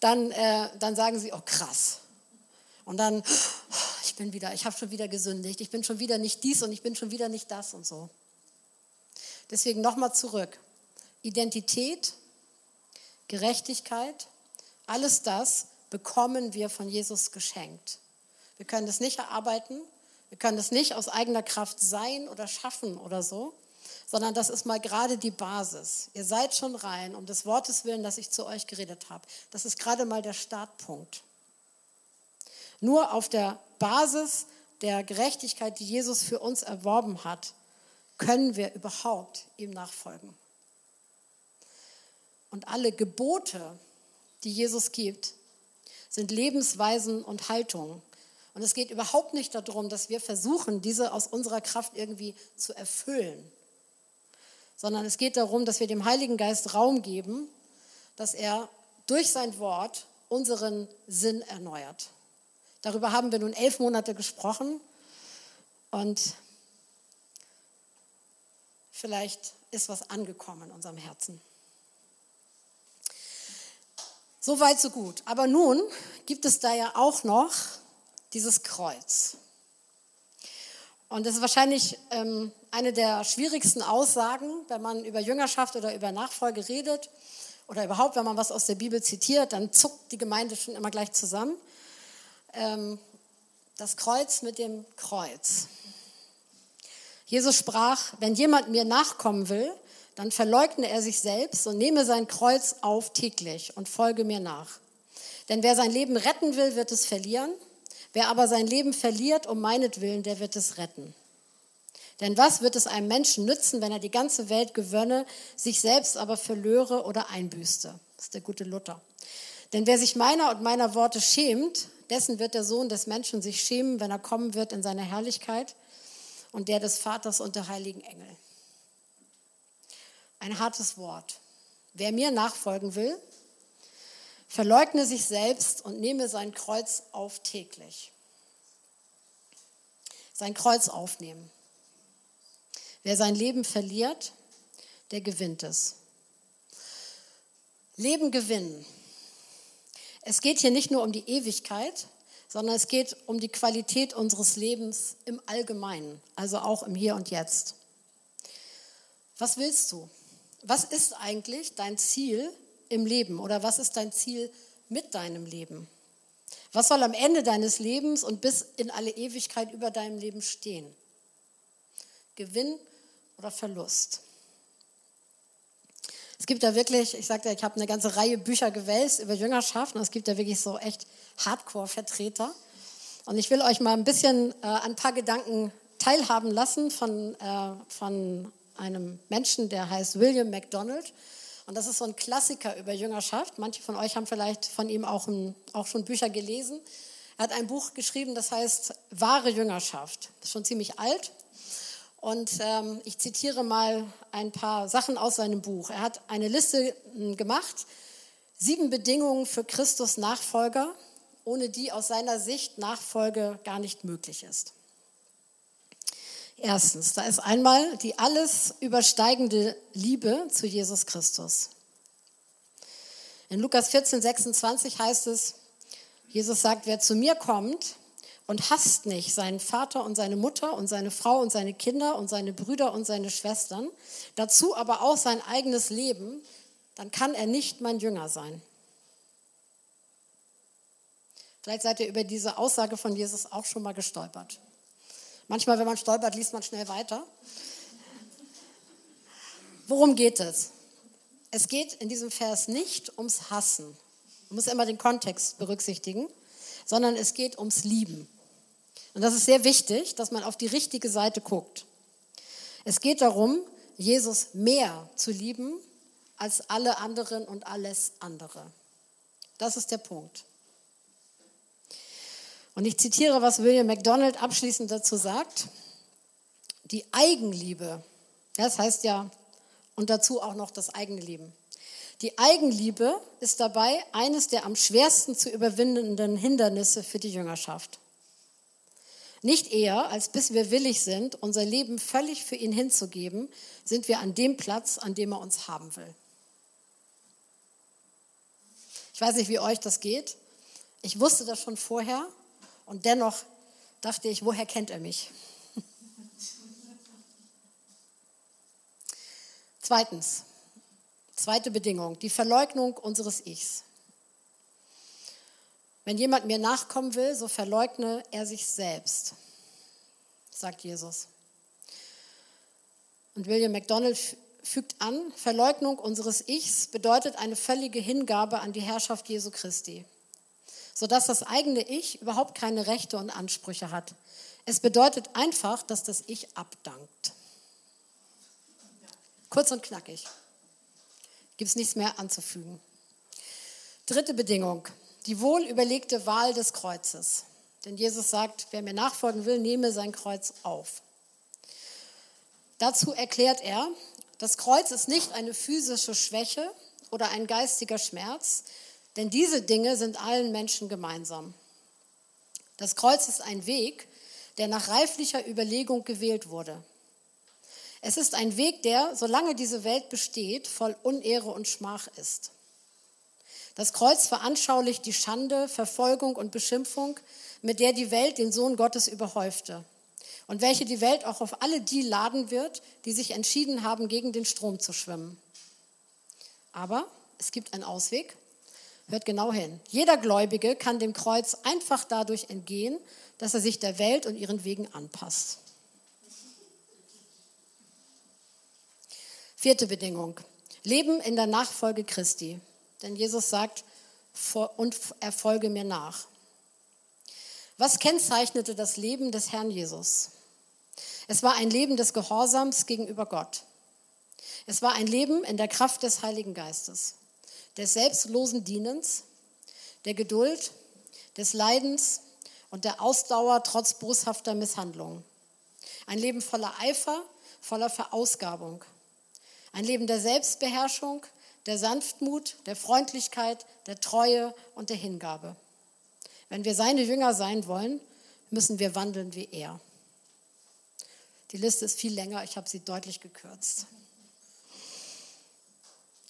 dann, äh, dann sagen sie, oh krass. Und dann, ich bin wieder, ich habe schon wieder gesündigt, ich bin schon wieder nicht dies und ich bin schon wieder nicht das und so. Deswegen nochmal zurück. Identität, Gerechtigkeit, alles das bekommen wir von Jesus geschenkt. Wir können das nicht erarbeiten, wir können das nicht aus eigener Kraft sein oder schaffen oder so, sondern das ist mal gerade die Basis. Ihr seid schon rein, um des Wortes willen, dass ich zu euch geredet habe. Das ist gerade mal der Startpunkt. Nur auf der Basis der Gerechtigkeit, die Jesus für uns erworben hat, können wir überhaupt ihm nachfolgen. Und alle Gebote, die Jesus gibt, sind Lebensweisen und Haltungen. Und es geht überhaupt nicht darum, dass wir versuchen, diese aus unserer Kraft irgendwie zu erfüllen, sondern es geht darum, dass wir dem Heiligen Geist Raum geben, dass er durch sein Wort unseren Sinn erneuert. Darüber haben wir nun elf Monate gesprochen und vielleicht ist was angekommen in unserem Herzen. So weit, so gut. Aber nun gibt es da ja auch noch dieses Kreuz. Und das ist wahrscheinlich ähm, eine der schwierigsten Aussagen, wenn man über Jüngerschaft oder über Nachfolge redet oder überhaupt, wenn man was aus der Bibel zitiert, dann zuckt die Gemeinde schon immer gleich zusammen. Ähm, das Kreuz mit dem Kreuz. Jesus sprach, wenn jemand mir nachkommen will, dann verleugne er sich selbst und nehme sein Kreuz auf täglich und folge mir nach. Denn wer sein Leben retten will, wird es verlieren. Wer aber sein Leben verliert um meinetwillen, der wird es retten. Denn was wird es einem Menschen nützen, wenn er die ganze Welt gewönne, sich selbst aber verlöre oder einbüßte? Das ist der gute Luther. Denn wer sich meiner und meiner Worte schämt, dessen wird der Sohn des Menschen sich schämen, wenn er kommen wird in seiner Herrlichkeit und der des Vaters und der heiligen Engel. Ein hartes Wort. Wer mir nachfolgen will, verleugne sich selbst und nehme sein Kreuz auf täglich. Sein Kreuz aufnehmen. Wer sein Leben verliert, der gewinnt es. Leben gewinnen. Es geht hier nicht nur um die Ewigkeit, sondern es geht um die Qualität unseres Lebens im Allgemeinen, also auch im Hier und Jetzt. Was willst du? Was ist eigentlich dein Ziel im Leben oder was ist dein Ziel mit deinem Leben? Was soll am Ende deines Lebens und bis in alle Ewigkeit über deinem Leben stehen? Gewinn oder Verlust? Es gibt da wirklich, ich sagte, ich habe eine ganze Reihe Bücher gewälzt über Jüngerschaft und es gibt da wirklich so echt Hardcore-Vertreter. Und ich will euch mal ein bisschen äh, ein paar Gedanken teilhaben lassen von, äh, von einem Menschen, der heißt William MacDonald. Und das ist so ein Klassiker über Jüngerschaft. Manche von euch haben vielleicht von ihm auch, ein, auch schon Bücher gelesen. Er hat ein Buch geschrieben, das heißt Wahre Jüngerschaft. Das ist schon ziemlich alt. Und ähm, ich zitiere mal ein paar Sachen aus seinem Buch. Er hat eine Liste hm, gemacht, sieben Bedingungen für Christus Nachfolger, ohne die aus seiner Sicht Nachfolge gar nicht möglich ist. Erstens, da ist einmal die alles übersteigende Liebe zu Jesus Christus. In Lukas 14, 26 heißt es, Jesus sagt, wer zu mir kommt und hasst nicht seinen Vater und seine Mutter und seine Frau und seine Kinder und seine Brüder und seine Schwestern, dazu aber auch sein eigenes Leben, dann kann er nicht mein Jünger sein. Vielleicht seid ihr über diese Aussage von Jesus auch schon mal gestolpert. Manchmal, wenn man stolpert, liest man schnell weiter. Worum geht es? Es geht in diesem Vers nicht ums Hassen. Man muss immer den Kontext berücksichtigen, sondern es geht ums Lieben. Und das ist sehr wichtig, dass man auf die richtige Seite guckt. Es geht darum, Jesus mehr zu lieben als alle anderen und alles andere. Das ist der Punkt. Und ich zitiere, was William MacDonald abschließend dazu sagt. Die Eigenliebe, das heißt ja, und dazu auch noch das eigene Leben. Die Eigenliebe ist dabei eines der am schwersten zu überwindenden Hindernisse für die Jüngerschaft. Nicht eher, als bis wir willig sind, unser Leben völlig für ihn hinzugeben, sind wir an dem Platz, an dem er uns haben will. Ich weiß nicht, wie euch das geht. Ich wusste das schon vorher, und dennoch dachte ich, woher kennt er mich? Zweitens, Zweite Bedingung, die Verleugnung unseres Ichs. Wenn jemand mir nachkommen will, so verleugne er sich selbst, sagt Jesus. Und William MacDonald fügt an, Verleugnung unseres Ichs bedeutet eine völlige Hingabe an die Herrschaft Jesu Christi, sodass das eigene Ich überhaupt keine Rechte und Ansprüche hat. Es bedeutet einfach, dass das Ich abdankt. Kurz und knackig. Gibt es nichts mehr anzufügen. Dritte Bedingung, die wohl überlegte Wahl des Kreuzes. Denn Jesus sagt, wer mir nachfolgen will, nehme sein Kreuz auf. Dazu erklärt er, das Kreuz ist nicht eine physische Schwäche oder ein geistiger Schmerz, denn diese Dinge sind allen Menschen gemeinsam. Das Kreuz ist ein Weg, der nach reiflicher Überlegung gewählt wurde. Es ist ein Weg, der, solange diese Welt besteht, voll Unehre und Schmach ist. Das Kreuz veranschaulicht die Schande, Verfolgung und Beschimpfung, mit der die Welt den Sohn Gottes überhäufte und welche die Welt auch auf alle die laden wird, die sich entschieden haben, gegen den Strom zu schwimmen. Aber es gibt einen Ausweg. Hört genau hin. Jeder Gläubige kann dem Kreuz einfach dadurch entgehen, dass er sich der Welt und ihren Wegen anpasst. Vierte Bedingung. Leben in der Nachfolge Christi. Denn Jesus sagt, und erfolge mir nach. Was kennzeichnete das Leben des Herrn Jesus? Es war ein Leben des Gehorsams gegenüber Gott. Es war ein Leben in der Kraft des Heiligen Geistes, des selbstlosen Dienens, der Geduld, des Leidens und der Ausdauer trotz boshafter Misshandlungen. Ein Leben voller Eifer, voller Verausgabung. Ein Leben der Selbstbeherrschung, der Sanftmut, der Freundlichkeit, der Treue und der Hingabe. Wenn wir seine Jünger sein wollen, müssen wir wandeln wie er. Die Liste ist viel länger, ich habe sie deutlich gekürzt.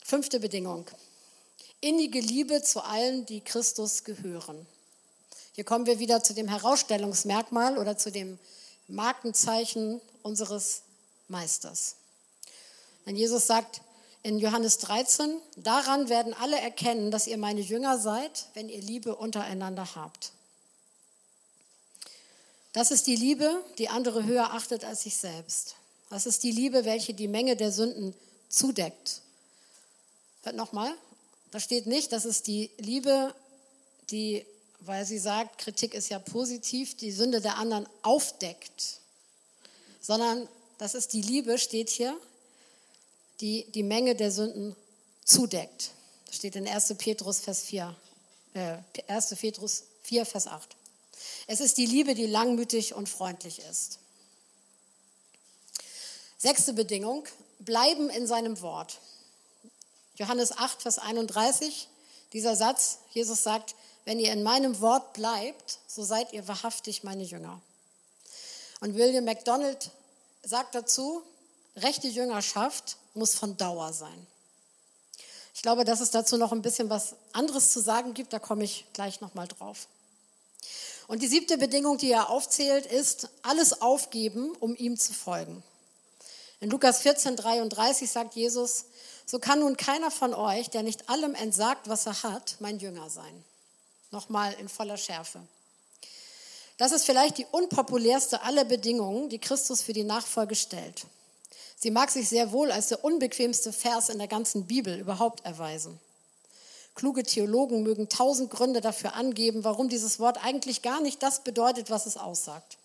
Fünfte Bedingung. Innige Liebe zu allen, die Christus gehören. Hier kommen wir wieder zu dem Herausstellungsmerkmal oder zu dem Markenzeichen unseres Meisters. Wenn Jesus sagt in Johannes 13, daran werden alle erkennen, dass ihr meine Jünger seid, wenn ihr Liebe untereinander habt. Das ist die Liebe, die andere höher achtet als sich selbst. Das ist die Liebe, welche die Menge der Sünden zudeckt. Hört nochmal, da steht nicht, das ist die Liebe, die, weil sie sagt, Kritik ist ja positiv, die Sünde der anderen aufdeckt, sondern das ist die Liebe, steht hier, die die Menge der Sünden zudeckt. Das steht in 1. Petrus, Vers 4, äh, 1. Petrus 4, Vers 8. Es ist die Liebe, die langmütig und freundlich ist. Sechste Bedingung, bleiben in seinem Wort. Johannes 8, Vers 31, dieser Satz, Jesus sagt, wenn ihr in meinem Wort bleibt, so seid ihr wahrhaftig meine Jünger. Und William MacDonald sagt dazu, rechte Jüngerschaft muss von Dauer sein. Ich glaube, dass es dazu noch ein bisschen was anderes zu sagen gibt, da komme ich gleich nochmal drauf. Und die siebte Bedingung, die er aufzählt, ist, alles aufgeben, um ihm zu folgen. In Lukas 14, 33 sagt Jesus, so kann nun keiner von euch, der nicht allem entsagt, was er hat, mein Jünger sein. Nochmal in voller Schärfe. Das ist vielleicht die unpopulärste aller Bedingungen, die Christus für die Nachfolge stellt. Sie mag sich sehr wohl als der unbequemste Vers in der ganzen Bibel überhaupt erweisen. Kluge Theologen mögen tausend Gründe dafür angeben, warum dieses Wort eigentlich gar nicht das bedeutet, was es aussagt.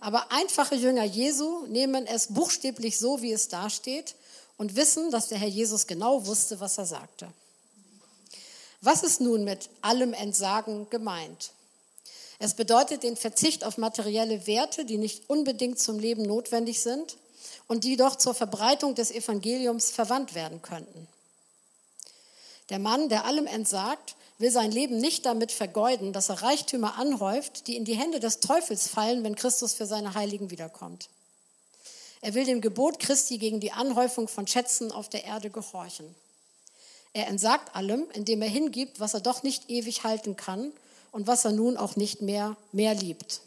Aber einfache Jünger Jesu nehmen es buchstäblich so, wie es dasteht und wissen, dass der Herr Jesus genau wusste, was er sagte. Was ist nun mit allem Entsagen gemeint? Es bedeutet den Verzicht auf materielle Werte, die nicht unbedingt zum Leben notwendig sind und die doch zur Verbreitung des Evangeliums verwandt werden könnten. Der Mann, der allem entsagt, will sein Leben nicht damit vergeuden, dass er Reichtümer anhäuft, die in die Hände des Teufels fallen, wenn Christus für seine Heiligen wiederkommt. Er will dem Gebot Christi gegen die Anhäufung von Schätzen auf der Erde gehorchen. Er entsagt allem, indem er hingibt, was er doch nicht ewig halten kann und was er nun auch nicht mehr mehr liebt.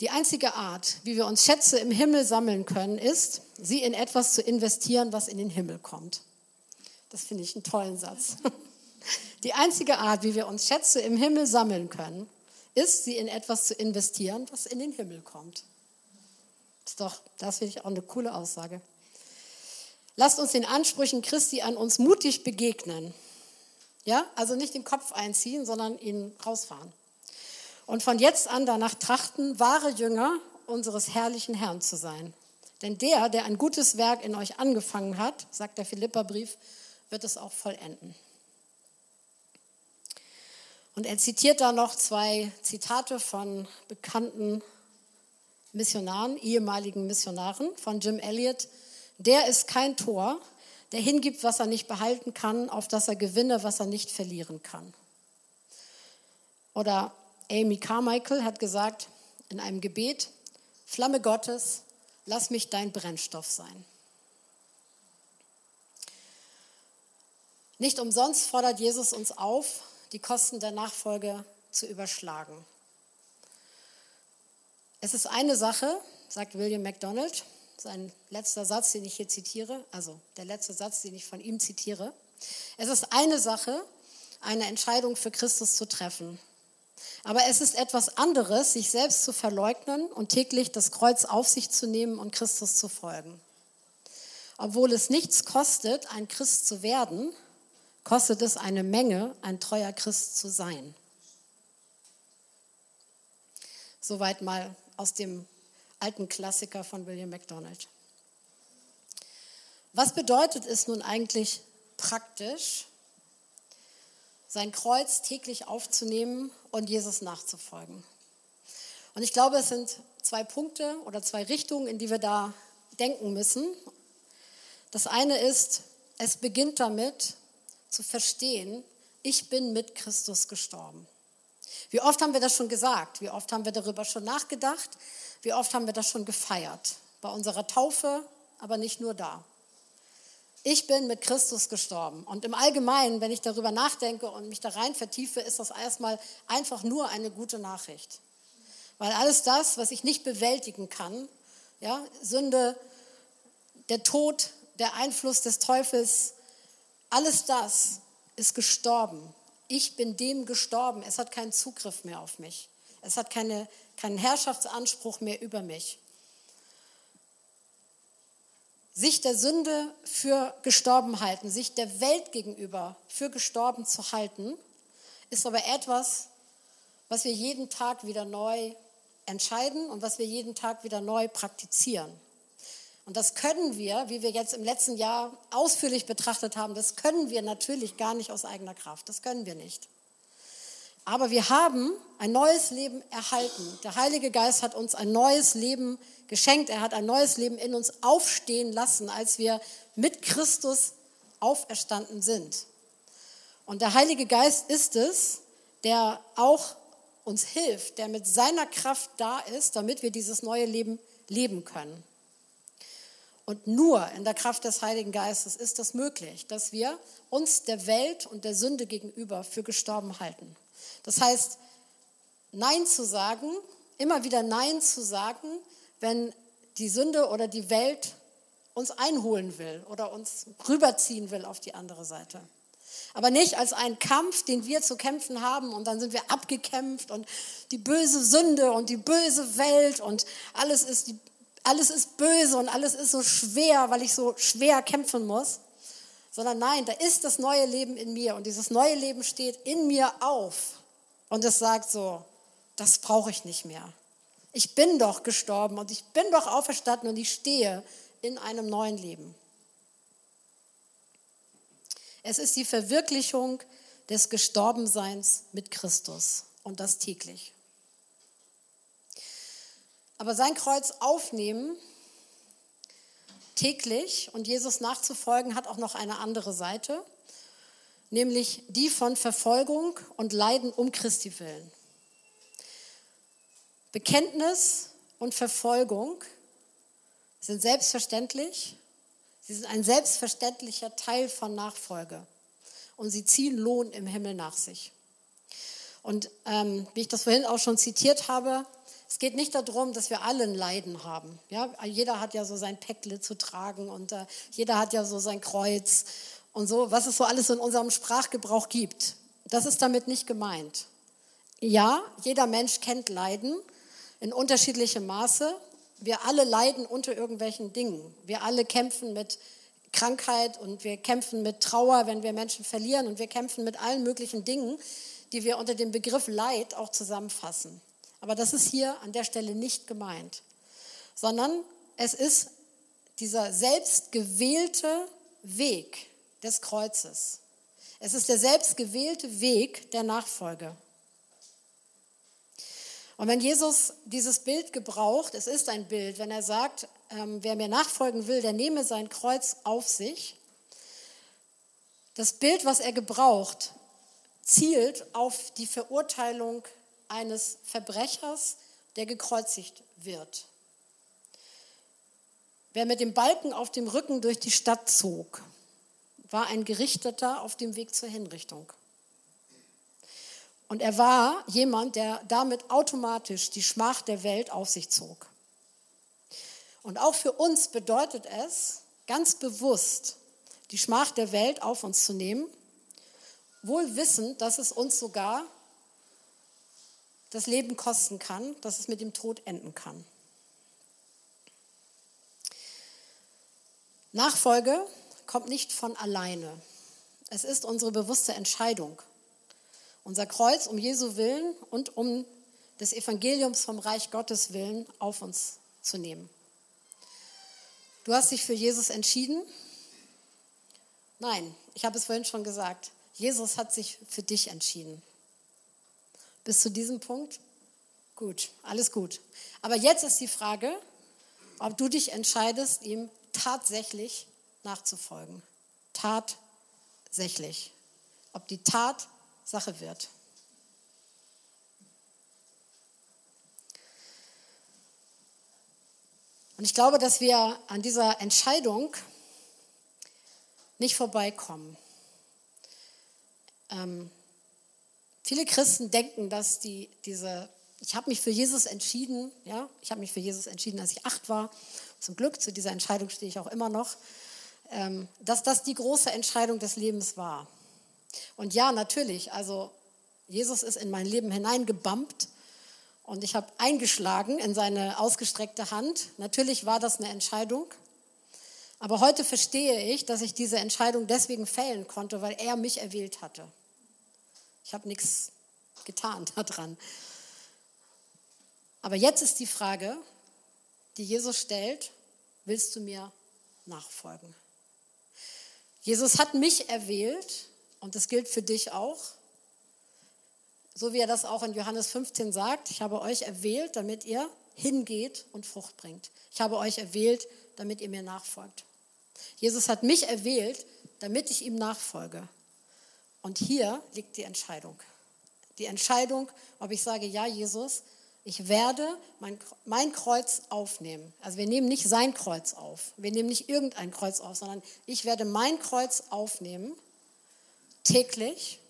Die einzige Art, wie wir uns Schätze im Himmel sammeln können, ist, sie in etwas zu investieren, was in den Himmel kommt. Das finde ich einen tollen Satz. Die einzige Art, wie wir uns Schätze im Himmel sammeln können, ist, sie in etwas zu investieren, was in den Himmel kommt. Das ist doch, das finde ich auch eine coole Aussage. Lasst uns den Ansprüchen Christi an uns mutig begegnen. Ja, also nicht den Kopf einziehen, sondern ihn rausfahren. Und von jetzt an danach trachten, wahre Jünger unseres herrlichen Herrn zu sein. Denn der, der ein gutes Werk in euch angefangen hat, sagt der Philipperbrief, wird es auch vollenden. Und er zitiert da noch zwei Zitate von bekannten Missionaren, ehemaligen Missionaren, von Jim Elliot. Der ist kein Tor, der hingibt, was er nicht behalten kann, auf das er gewinne, was er nicht verlieren kann. Oder Amy Carmichael hat gesagt in einem Gebet, Flamme Gottes, lass mich dein Brennstoff sein. Nicht umsonst fordert Jesus uns auf, die Kosten der Nachfolge zu überschlagen. Es ist eine Sache, sagt William MacDonald, sein letzter Satz, den ich hier zitiere, also der letzte Satz, den ich von ihm zitiere. Es ist eine Sache, eine Entscheidung für Christus zu treffen. Aber es ist etwas anderes, sich selbst zu verleugnen und täglich das Kreuz auf sich zu nehmen und Christus zu folgen. Obwohl es nichts kostet, ein Christ zu werden, kostet es eine Menge, ein treuer Christ zu sein. Soweit mal aus dem alten Klassiker von William MacDonald. Was bedeutet es nun eigentlich praktisch, sein Kreuz täglich aufzunehmen und Jesus nachzufolgen? Und ich glaube, es sind zwei Punkte oder zwei Richtungen, in die wir da denken müssen. Das eine ist, es beginnt damit, zu verstehen, ich bin mit Christus gestorben. Wie oft haben wir das schon gesagt? Wie oft haben wir darüber schon nachgedacht? Wie oft haben wir das schon gefeiert? Bei unserer Taufe, aber nicht nur da. Ich bin mit Christus gestorben. Und im Allgemeinen, wenn ich darüber nachdenke und mich da rein vertiefe, ist das erstmal einfach nur eine gute Nachricht. Weil alles das, was ich nicht bewältigen kann, ja, Sünde, der Tod, der Einfluss des Teufels, alles das ist gestorben. Ich bin dem gestorben. Es hat keinen Zugriff mehr auf mich. Es hat keine, keinen Herrschaftsanspruch mehr über mich. Sich der Sünde für gestorben halten, sich der Welt gegenüber für gestorben zu halten, ist aber etwas, was wir jeden Tag wieder neu entscheiden und was wir jeden Tag wieder neu praktizieren. Und das können wir, wie wir jetzt im letzten Jahr ausführlich betrachtet haben, das können wir natürlich gar nicht aus eigener Kraft. Das können wir nicht. Aber wir haben ein neues Leben erhalten. Der Heilige Geist hat uns ein neues Leben geschenkt. Er hat ein neues Leben in uns aufstehen lassen, als wir mit Christus auferstanden sind. Und der Heilige Geist ist es, der auch uns hilft, der mit seiner Kraft da ist, damit wir dieses neue Leben leben können. Und nur in der Kraft des Heiligen Geistes ist das möglich, dass wir uns der Welt und der Sünde gegenüber für gestorben halten. Das heißt, Nein zu sagen, immer wieder Nein zu sagen, wenn die Sünde oder die Welt uns einholen will oder uns rüberziehen will auf die andere Seite. Aber nicht als einen Kampf, den wir zu kämpfen haben und dann sind wir abgekämpft und die böse Sünde und die böse Welt und alles ist die alles ist böse und alles ist so schwer, weil ich so schwer kämpfen muss, sondern nein, da ist das neue Leben in mir und dieses neue Leben steht in mir auf und es sagt so, das brauche ich nicht mehr. Ich bin doch gestorben und ich bin doch auferstanden und ich stehe in einem neuen Leben. Es ist die Verwirklichung des Gestorbenseins mit Christus und das täglich. Aber sein Kreuz aufnehmen täglich und Jesus nachzufolgen hat auch noch eine andere Seite, nämlich die von Verfolgung und Leiden um Christi willen. Bekenntnis und Verfolgung sind selbstverständlich, sie sind ein selbstverständlicher Teil von Nachfolge und sie ziehen Lohn im Himmel nach sich. Und ähm, wie ich das vorhin auch schon zitiert habe, es geht nicht darum, dass wir alle ein Leiden haben. Ja, jeder hat ja so sein Päckle zu tragen und äh, jeder hat ja so sein Kreuz und so, was es so alles in unserem Sprachgebrauch gibt. Das ist damit nicht gemeint. Ja, jeder Mensch kennt Leiden in unterschiedlichem Maße. Wir alle leiden unter irgendwelchen Dingen. Wir alle kämpfen mit Krankheit und wir kämpfen mit Trauer, wenn wir Menschen verlieren und wir kämpfen mit allen möglichen Dingen, die wir unter dem Begriff Leid auch zusammenfassen. Aber das ist hier an der Stelle nicht gemeint, sondern es ist dieser selbstgewählte Weg des Kreuzes. Es ist der selbstgewählte Weg der Nachfolge. Und wenn Jesus dieses Bild gebraucht, es ist ein Bild, wenn er sagt, ähm, wer mir nachfolgen will, der nehme sein Kreuz auf sich. Das Bild, was er gebraucht, zielt auf die Verurteilung eines Verbrechers, der gekreuzigt wird. Wer mit dem Balken auf dem Rücken durch die Stadt zog, war ein Gerichteter auf dem Weg zur Hinrichtung. Und er war jemand, der damit automatisch die Schmach der Welt auf sich zog. Und auch für uns bedeutet es, ganz bewusst die Schmach der Welt auf uns zu nehmen, wohl wissend, dass es uns sogar das Leben kosten kann, dass es mit dem Tod enden kann. Nachfolge kommt nicht von alleine. Es ist unsere bewusste Entscheidung unser Kreuz um Jesu Willen und um des Evangeliums vom Reich Gottes Willen auf uns zu nehmen. Du hast dich für Jesus entschieden? Nein, ich habe es vorhin schon gesagt. Jesus hat sich für dich entschieden. Bis zu diesem Punkt? Gut, alles gut. Aber jetzt ist die Frage, ob du dich entscheidest, ihm tatsächlich nachzufolgen. Tatsächlich. Ob die Tat Sache wird. Und ich glaube, dass wir an dieser Entscheidung nicht vorbeikommen. Ähm, viele Christen denken, dass die, diese, ich habe mich für Jesus entschieden, ja, ich habe mich für Jesus entschieden, als ich acht war. Zum Glück, zu dieser Entscheidung stehe ich auch immer noch, ähm, dass das die große Entscheidung des Lebens war. Und ja, natürlich, also Jesus ist in mein Leben hineingebammt und ich habe eingeschlagen in seine ausgestreckte Hand. Natürlich war das eine Entscheidung. Aber heute verstehe ich, dass ich diese Entscheidung deswegen fällen konnte, weil er mich erwählt hatte. Ich habe nichts getan daran. Aber jetzt ist die Frage, die Jesus stellt, willst du mir nachfolgen? Jesus hat mich erwählt und das gilt für dich auch. So wie er das auch in Johannes 15 sagt, ich habe euch erwählt, damit ihr hingeht und Frucht bringt. Ich habe euch erwählt, damit ihr mir nachfolgt. Jesus hat mich erwählt, damit ich ihm nachfolge. Und hier liegt die Entscheidung. Die Entscheidung, ob ich sage, ja, Jesus, ich werde mein, mein Kreuz aufnehmen. Also wir nehmen nicht sein Kreuz auf. Wir nehmen nicht irgendein Kreuz auf, sondern ich werde mein Kreuz aufnehmen täglich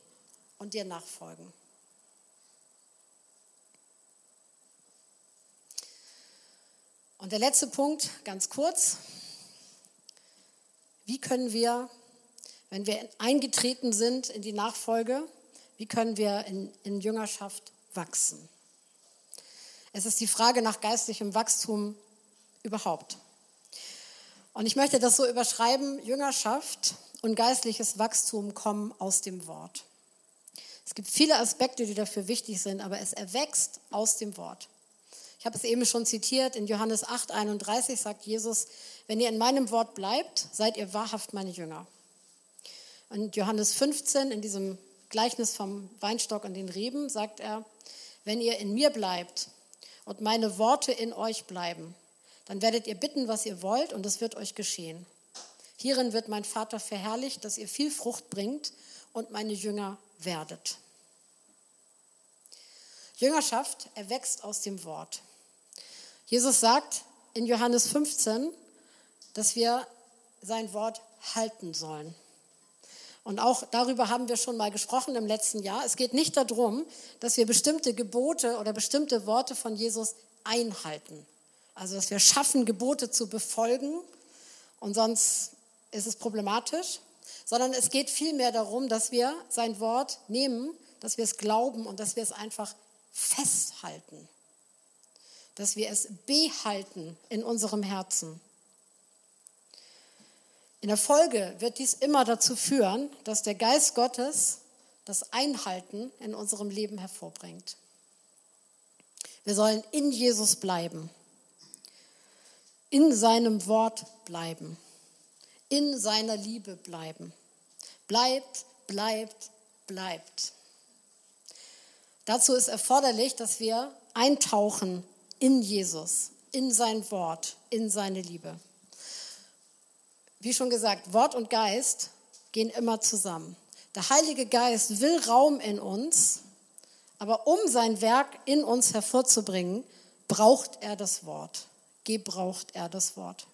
und dir nachfolgen. Und der letzte Punkt, ganz kurz. Wie können wir, wenn wir eingetreten sind in die Nachfolge, wie können wir in, in Jüngerschaft wachsen? Es ist die Frage nach geistlichem Wachstum überhaupt. Und ich möchte das so überschreiben, Jüngerschaft und geistliches Wachstum kommen aus dem Wort. Es gibt viele Aspekte, die dafür wichtig sind, aber es erwächst aus dem Wort. Ich habe es eben schon zitiert, in Johannes 8, 31 sagt Jesus, wenn ihr in meinem Wort bleibt, seid ihr wahrhaft meine Jünger. Und Johannes 15, in diesem Gleichnis vom Weinstock und den Reben, sagt er, wenn ihr in mir bleibt und meine Worte in euch bleiben, dann werdet ihr bitten, was ihr wollt, und es wird euch geschehen. Hierin wird mein Vater verherrlicht, dass ihr viel Frucht bringt und meine Jünger werdet. Jüngerschaft erwächst aus dem Wort. Jesus sagt in Johannes 15, dass wir sein Wort halten sollen. Und auch darüber haben wir schon mal gesprochen im letzten Jahr. Es geht nicht darum, dass wir bestimmte Gebote oder bestimmte Worte von Jesus einhalten. Also, dass wir schaffen, Gebote zu befolgen und sonst ist es problematisch, sondern es geht vielmehr darum, dass wir sein Wort nehmen, dass wir es glauben und dass wir es einfach festhalten, dass wir es behalten in unserem Herzen. In der Folge wird dies immer dazu führen, dass der Geist Gottes das Einhalten in unserem Leben hervorbringt. Wir sollen in Jesus bleiben, in seinem Wort bleiben, in seiner Liebe bleiben. Bleibt, bleibt, bleibt. Dazu ist erforderlich, dass wir eintauchen in Jesus, in sein Wort, in seine Liebe. Wie schon gesagt, Wort und Geist gehen immer zusammen. Der Heilige Geist will Raum in uns, aber um sein Werk in uns hervorzubringen, braucht er das Wort. Gebraucht er das Wort.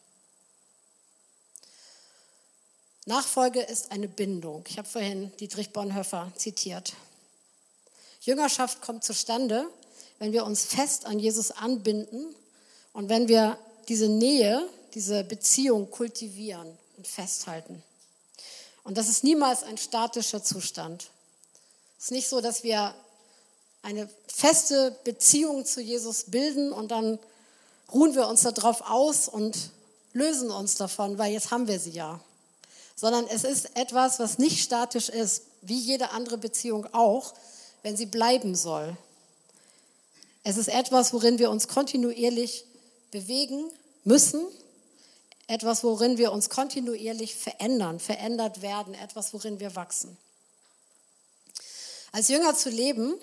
Nachfolge ist eine Bindung. Ich habe vorhin Dietrich Bonhoeffer zitiert. Jüngerschaft kommt zustande, wenn wir uns fest an Jesus anbinden und wenn wir diese Nähe, diese Beziehung kultivieren und festhalten. Und das ist niemals ein statischer Zustand. Es ist nicht so, dass wir eine feste Beziehung zu Jesus bilden und dann ruhen wir uns darauf aus und lösen uns davon, weil jetzt haben wir sie ja. Sondern es ist etwas, was nicht statisch ist, wie jede andere Beziehung auch, wenn sie bleiben soll. Es ist etwas, worin wir uns kontinuierlich bewegen müssen, etwas, worin wir uns kontinuierlich verändern, verändert werden, etwas, worin wir wachsen. Als Jünger zu leben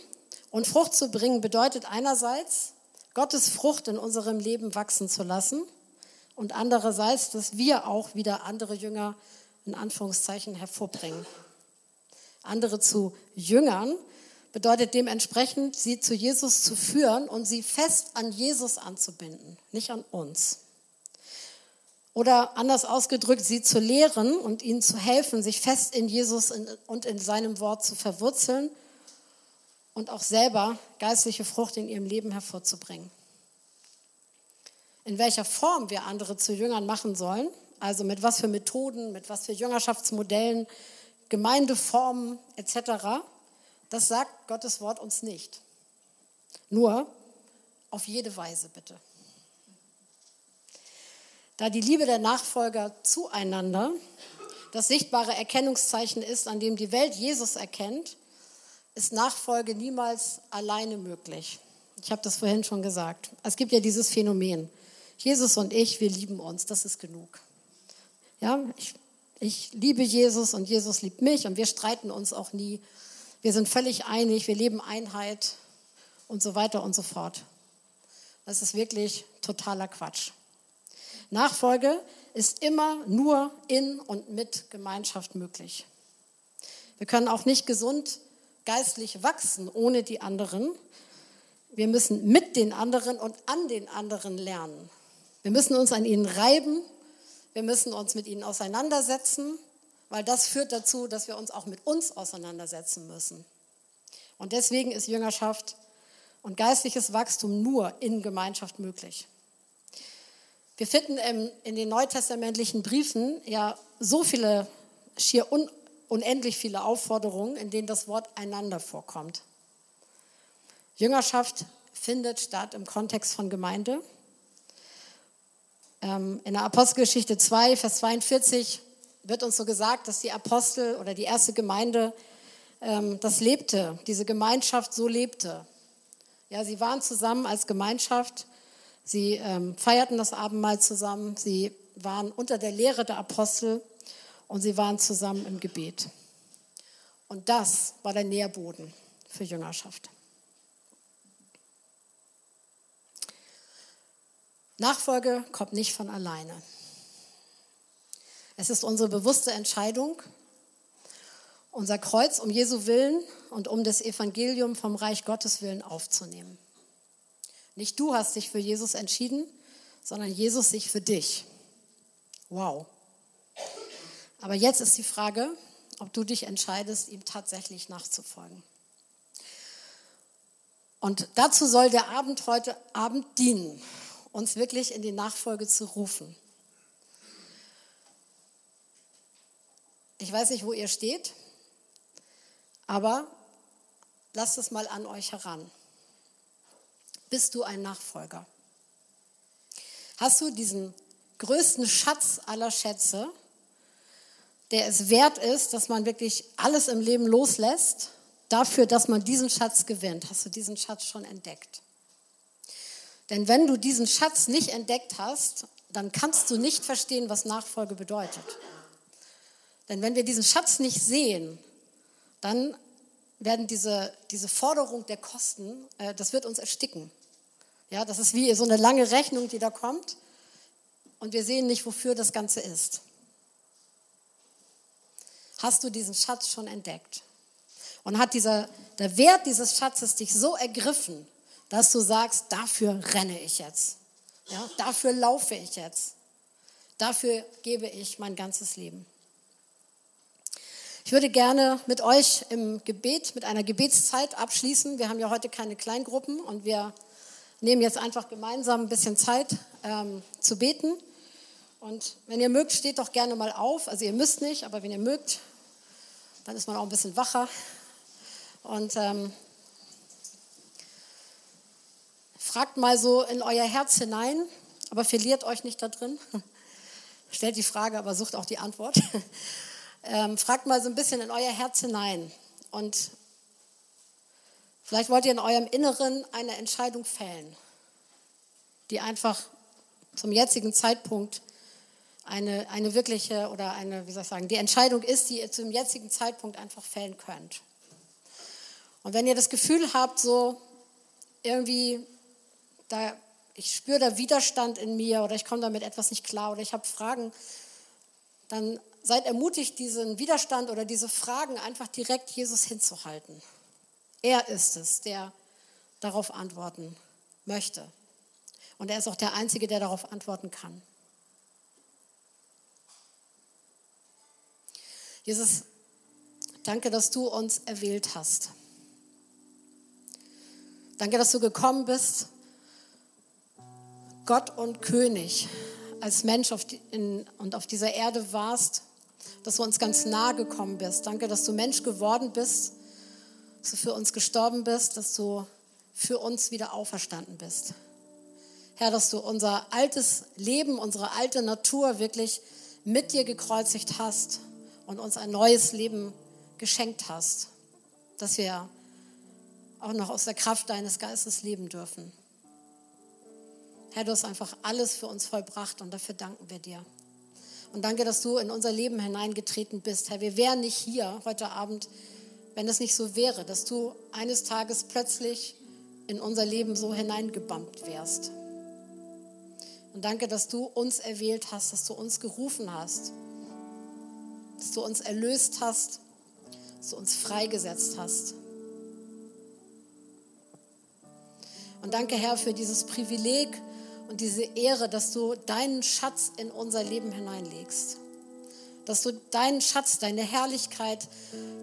und Frucht zu bringen, bedeutet einerseits, Gottes Frucht in unserem Leben wachsen zu lassen und andererseits, dass wir auch wieder andere Jünger in Anführungszeichen hervorbringen. Andere zu Jüngern bedeutet dementsprechend, sie zu Jesus zu führen und sie fest an Jesus anzubinden, nicht an uns. Oder anders ausgedrückt, sie zu lehren und ihnen zu helfen, sich fest in Jesus und in seinem Wort zu verwurzeln und auch selber geistliche Frucht in ihrem Leben hervorzubringen. In welcher Form wir andere zu Jüngern machen sollen, also mit was für Methoden, mit was für Jüngerschaftsmodellen, Gemeindeformen etc., das sagt Gottes Wort uns nicht. Nur auf jede Weise bitte. Da die Liebe der Nachfolger zueinander das sichtbare Erkennungszeichen ist, an dem die Welt Jesus erkennt, ist Nachfolge niemals alleine möglich. Ich habe das vorhin schon gesagt. Es gibt ja dieses Phänomen. Jesus und ich, wir lieben uns, das ist genug. Ja, ich, ich liebe Jesus und Jesus liebt mich und wir streiten uns auch nie wir sind völlig einig, wir leben Einheit und so weiter und so fort. Das ist wirklich totaler Quatsch. Nachfolge ist immer nur in und mit Gemeinschaft möglich. Wir können auch nicht gesund geistlich wachsen ohne die anderen. Wir müssen mit den anderen und an den anderen lernen. Wir müssen uns an ihnen reiben. Wir müssen uns mit ihnen auseinandersetzen weil das führt dazu, dass wir uns auch mit uns auseinandersetzen müssen. Und deswegen ist Jüngerschaft und geistliches Wachstum nur in Gemeinschaft möglich. Wir finden in den neutestamentlichen Briefen ja so viele, schier unendlich viele Aufforderungen, in denen das Wort einander vorkommt. Jüngerschaft findet statt im Kontext von Gemeinde. Ähm, in der Apostelgeschichte 2, Vers 42 wird uns so gesagt, dass die Apostel oder die erste Gemeinde ähm, das lebte, diese Gemeinschaft so lebte. Ja, sie waren zusammen als Gemeinschaft, sie ähm, feierten das Abendmahl zusammen, sie waren unter der Lehre der Apostel und sie waren zusammen im Gebet. Und das war der Nährboden für Jüngerschaft. Nachfolge kommt nicht von alleine. Es ist unsere bewusste Entscheidung, unser Kreuz um Jesu Willen und um das Evangelium vom Reich Gottes Willen aufzunehmen. Nicht du hast dich für Jesus entschieden, sondern Jesus sich für dich. Wow. Aber jetzt ist die Frage, ob du dich entscheidest, ihm tatsächlich nachzufolgen. Und dazu soll der Abend heute Abend dienen, uns wirklich in die Nachfolge zu rufen. Ich weiß nicht, wo ihr steht, aber lasst es mal an euch heran. Bist du ein Nachfolger? Hast du diesen größten Schatz aller Schätze, der es wert ist, dass man wirklich alles im Leben loslässt, dafür, dass man diesen Schatz gewinnt? Hast du diesen Schatz schon entdeckt? Denn wenn du diesen Schatz nicht entdeckt hast, dann kannst du nicht verstehen, was Nachfolge bedeutet. Denn wenn wir diesen Schatz nicht sehen, dann werden diese, diese Forderung der Kosten, äh, das wird uns ersticken. Ja, das ist wie so eine lange Rechnung, die da kommt und wir sehen nicht, wofür das Ganze ist. Hast du diesen Schatz schon entdeckt? Und hat dieser, der Wert dieses Schatzes dich so ergriffen, dass du sagst, dafür renne ich jetzt. Ja, dafür laufe ich jetzt. Dafür gebe ich mein ganzes Leben. Ich würde gerne mit euch im Gebet, mit einer Gebetszeit abschließen. Wir haben ja heute keine Kleingruppen und wir nehmen jetzt einfach gemeinsam ein bisschen Zeit ähm, zu beten. Und wenn ihr mögt, steht doch gerne mal auf. Also ihr müsst nicht, aber wenn ihr mögt, dann ist man auch ein bisschen wacher. Und ähm, fragt mal so in euer Herz hinein, aber verliert euch nicht da drin. Stellt die Frage, aber sucht auch die Antwort. Ähm, fragt mal so ein bisschen in euer Herz hinein. Und vielleicht wollt ihr in eurem Inneren eine Entscheidung fällen, die einfach zum jetzigen Zeitpunkt eine, eine wirkliche oder eine, wie soll ich sagen, die Entscheidung ist, die ihr zum jetzigen Zeitpunkt einfach fällen könnt. Und wenn ihr das Gefühl habt, so irgendwie, da, ich spüre da Widerstand in mir oder ich komme damit etwas nicht klar oder ich habe Fragen, dann seid ermutigt, diesen Widerstand oder diese Fragen einfach direkt Jesus hinzuhalten. Er ist es, der darauf antworten möchte. Und er ist auch der Einzige, der darauf antworten kann. Jesus, danke, dass du uns erwählt hast. Danke, dass du gekommen bist, Gott und König, als Mensch auf die, in, und auf dieser Erde warst dass du uns ganz nahe gekommen bist. Danke, dass du Mensch geworden bist, dass du für uns gestorben bist, dass du für uns wieder auferstanden bist. Herr, dass du unser altes Leben, unsere alte Natur wirklich mit dir gekreuzigt hast und uns ein neues Leben geschenkt hast, dass wir auch noch aus der Kraft deines Geistes leben dürfen. Herr, du hast einfach alles für uns vollbracht und dafür danken wir dir. Und danke, dass du in unser Leben hineingetreten bist. Herr, wir wären nicht hier heute Abend, wenn es nicht so wäre, dass du eines Tages plötzlich in unser Leben so hineingebammt wärst. Und danke, dass du uns erwählt hast, dass du uns gerufen hast, dass du uns erlöst hast, dass du uns freigesetzt hast. Und danke, Herr, für dieses Privileg, und diese Ehre, dass du deinen Schatz in unser Leben hineinlegst. Dass du deinen Schatz, deine Herrlichkeit,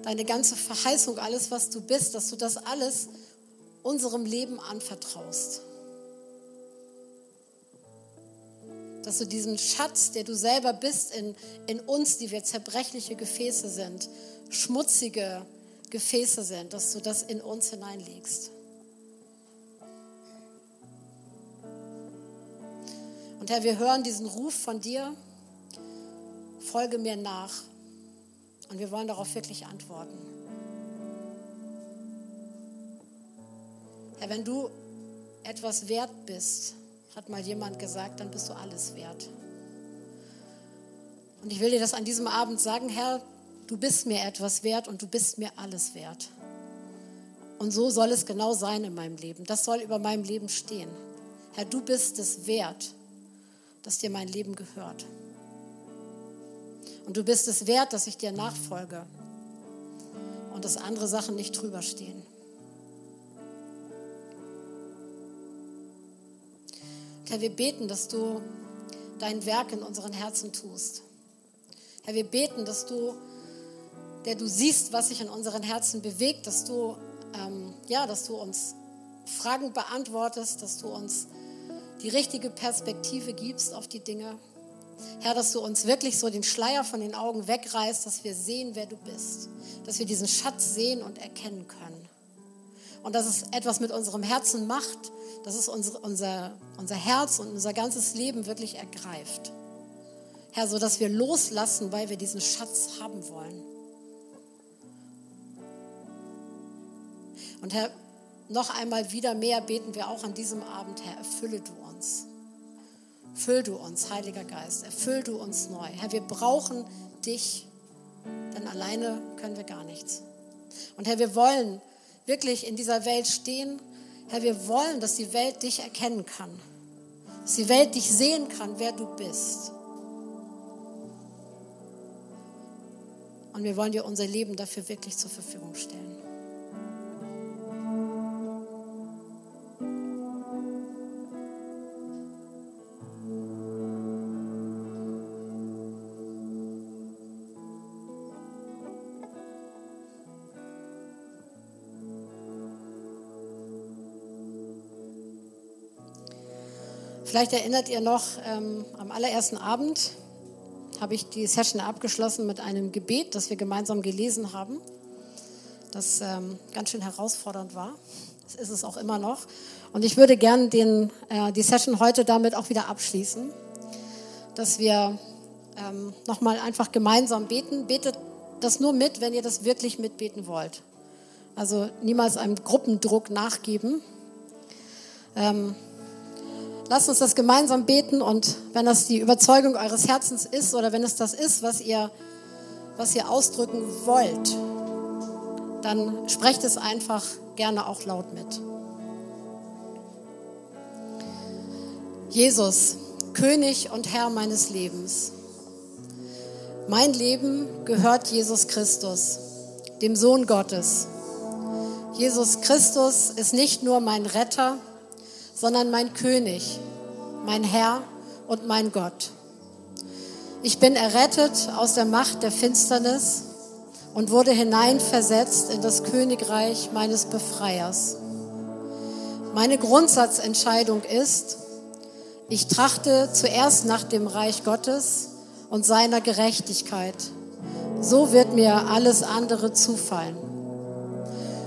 deine ganze Verheißung, alles, was du bist, dass du das alles unserem Leben anvertraust. Dass du diesen Schatz, der du selber bist in, in uns, die wir zerbrechliche Gefäße sind, schmutzige Gefäße sind, dass du das in uns hineinlegst. Und Herr, wir hören diesen Ruf von dir, folge mir nach. Und wir wollen darauf wirklich antworten. Herr, wenn du etwas wert bist, hat mal jemand gesagt, dann bist du alles wert. Und ich will dir das an diesem Abend sagen, Herr, du bist mir etwas wert und du bist mir alles wert. Und so soll es genau sein in meinem Leben. Das soll über meinem Leben stehen. Herr, du bist es wert dass dir mein Leben gehört. Und du bist es wert, dass ich dir nachfolge und dass andere Sachen nicht drüber stehen. Herr, wir beten, dass du dein Werk in unseren Herzen tust. Herr, wir beten, dass du, der du siehst, was sich in unseren Herzen bewegt, dass du, ähm, ja, dass du uns Fragen beantwortest, dass du uns die richtige Perspektive gibst auf die Dinge. Herr, dass du uns wirklich so den Schleier von den Augen wegreißt, dass wir sehen, wer du bist, dass wir diesen Schatz sehen und erkennen können. Und dass es etwas mit unserem Herzen macht, dass es unser, unser, unser Herz und unser ganzes Leben wirklich ergreift. Herr, so dass wir loslassen, weil wir diesen Schatz haben wollen. Und Herr, noch einmal wieder mehr beten wir auch an diesem Abend, Herr, erfülle du uns. Füll du uns, Heiliger Geist, erfüll du uns neu. Herr, wir brauchen dich, denn alleine können wir gar nichts. Und Herr, wir wollen wirklich in dieser Welt stehen. Herr, wir wollen, dass die Welt dich erkennen kann. Dass die Welt dich sehen kann, wer du bist. Und wir wollen dir unser Leben dafür wirklich zur Verfügung stellen. Vielleicht erinnert ihr noch, ähm, am allerersten Abend habe ich die Session abgeschlossen mit einem Gebet, das wir gemeinsam gelesen haben, das ähm, ganz schön herausfordernd war. Das ist es auch immer noch. Und ich würde gerne äh, die Session heute damit auch wieder abschließen, dass wir ähm, nochmal einfach gemeinsam beten. Betet das nur mit, wenn ihr das wirklich mitbeten wollt. Also niemals einem Gruppendruck nachgeben. Ähm, Lasst uns das gemeinsam beten und wenn das die Überzeugung eures Herzens ist oder wenn es das ist, was ihr, was ihr ausdrücken wollt, dann sprecht es einfach gerne auch laut mit. Jesus, König und Herr meines Lebens. Mein Leben gehört Jesus Christus, dem Sohn Gottes. Jesus Christus ist nicht nur mein Retter, sondern mein König, mein Herr und mein Gott. Ich bin errettet aus der Macht der Finsternis und wurde hineinversetzt in das Königreich meines Befreiers. Meine Grundsatzentscheidung ist, ich trachte zuerst nach dem Reich Gottes und seiner Gerechtigkeit. So wird mir alles andere zufallen.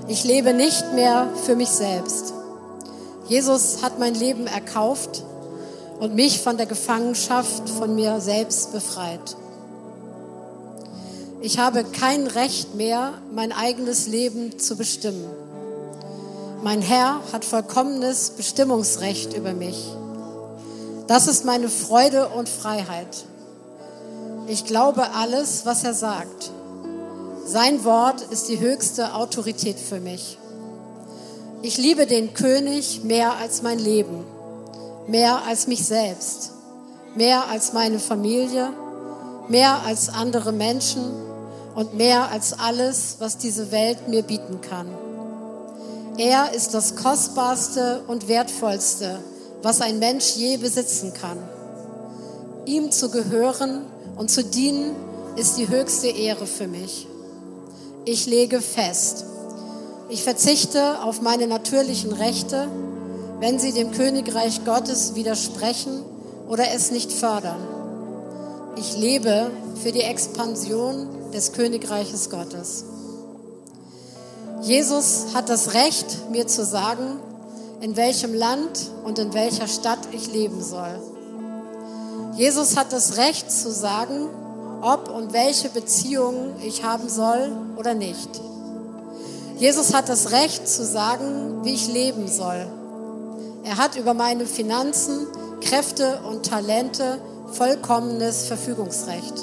Ich lebe nicht mehr für mich selbst. Jesus hat mein Leben erkauft und mich von der Gefangenschaft von mir selbst befreit. Ich habe kein Recht mehr, mein eigenes Leben zu bestimmen. Mein Herr hat vollkommenes Bestimmungsrecht über mich. Das ist meine Freude und Freiheit. Ich glaube alles, was er sagt. Sein Wort ist die höchste Autorität für mich. Ich liebe den König mehr als mein Leben, mehr als mich selbst, mehr als meine Familie, mehr als andere Menschen und mehr als alles, was diese Welt mir bieten kann. Er ist das Kostbarste und Wertvollste, was ein Mensch je besitzen kann. Ihm zu gehören und zu dienen ist die höchste Ehre für mich. Ich lege fest, ich verzichte auf meine natürlichen Rechte, wenn sie dem Königreich Gottes widersprechen oder es nicht fördern. Ich lebe für die Expansion des Königreiches Gottes. Jesus hat das Recht, mir zu sagen, in welchem Land und in welcher Stadt ich leben soll. Jesus hat das Recht zu sagen, ob und welche Beziehungen ich haben soll oder nicht. Jesus hat das Recht zu sagen, wie ich leben soll. Er hat über meine Finanzen, Kräfte und Talente vollkommenes Verfügungsrecht.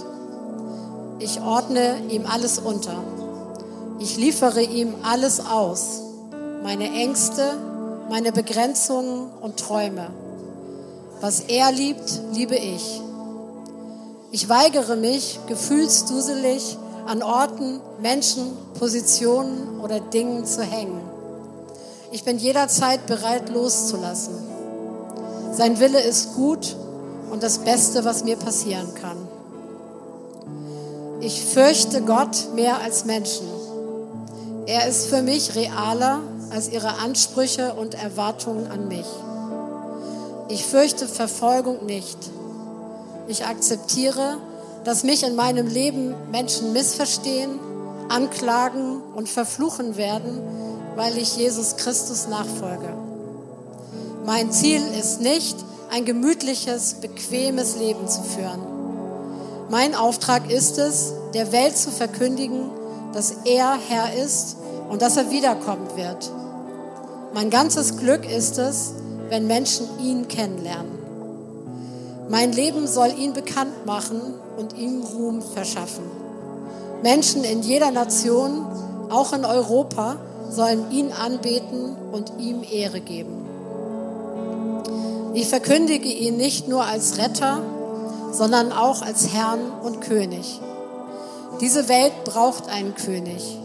Ich ordne ihm alles unter. Ich liefere ihm alles aus. Meine Ängste, meine Begrenzungen und Träume. Was er liebt, liebe ich. Ich weigere mich, gefühlsduselig an Orten, Menschen, Positionen oder Dingen zu hängen. Ich bin jederzeit bereit loszulassen. Sein Wille ist gut und das Beste, was mir passieren kann. Ich fürchte Gott mehr als Menschen. Er ist für mich realer als ihre Ansprüche und Erwartungen an mich. Ich fürchte Verfolgung nicht. Ich akzeptiere, dass mich in meinem Leben Menschen missverstehen, anklagen und verfluchen werden, weil ich Jesus Christus nachfolge. Mein Ziel ist nicht, ein gemütliches, bequemes Leben zu führen. Mein Auftrag ist es, der Welt zu verkündigen, dass er Herr ist und dass er wiederkommen wird. Mein ganzes Glück ist es, wenn Menschen ihn kennenlernen. Mein Leben soll ihn bekannt machen und ihm Ruhm verschaffen. Menschen in jeder Nation, auch in Europa, sollen ihn anbeten und ihm Ehre geben. Ich verkündige ihn nicht nur als Retter, sondern auch als Herrn und König. Diese Welt braucht einen König.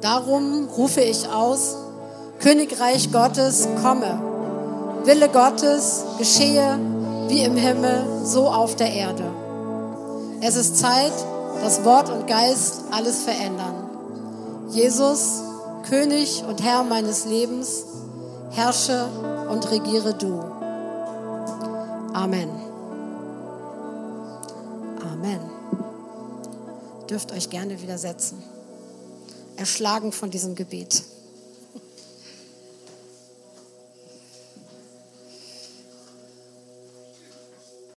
Darum rufe ich aus, Königreich Gottes, komme. Wille Gottes geschehe wie im Himmel, so auf der Erde. Es ist Zeit, dass Wort und Geist alles verändern. Jesus, König und Herr meines Lebens, herrsche und regiere du. Amen. Amen. Dürft euch gerne widersetzen. Erschlagen von diesem Gebet.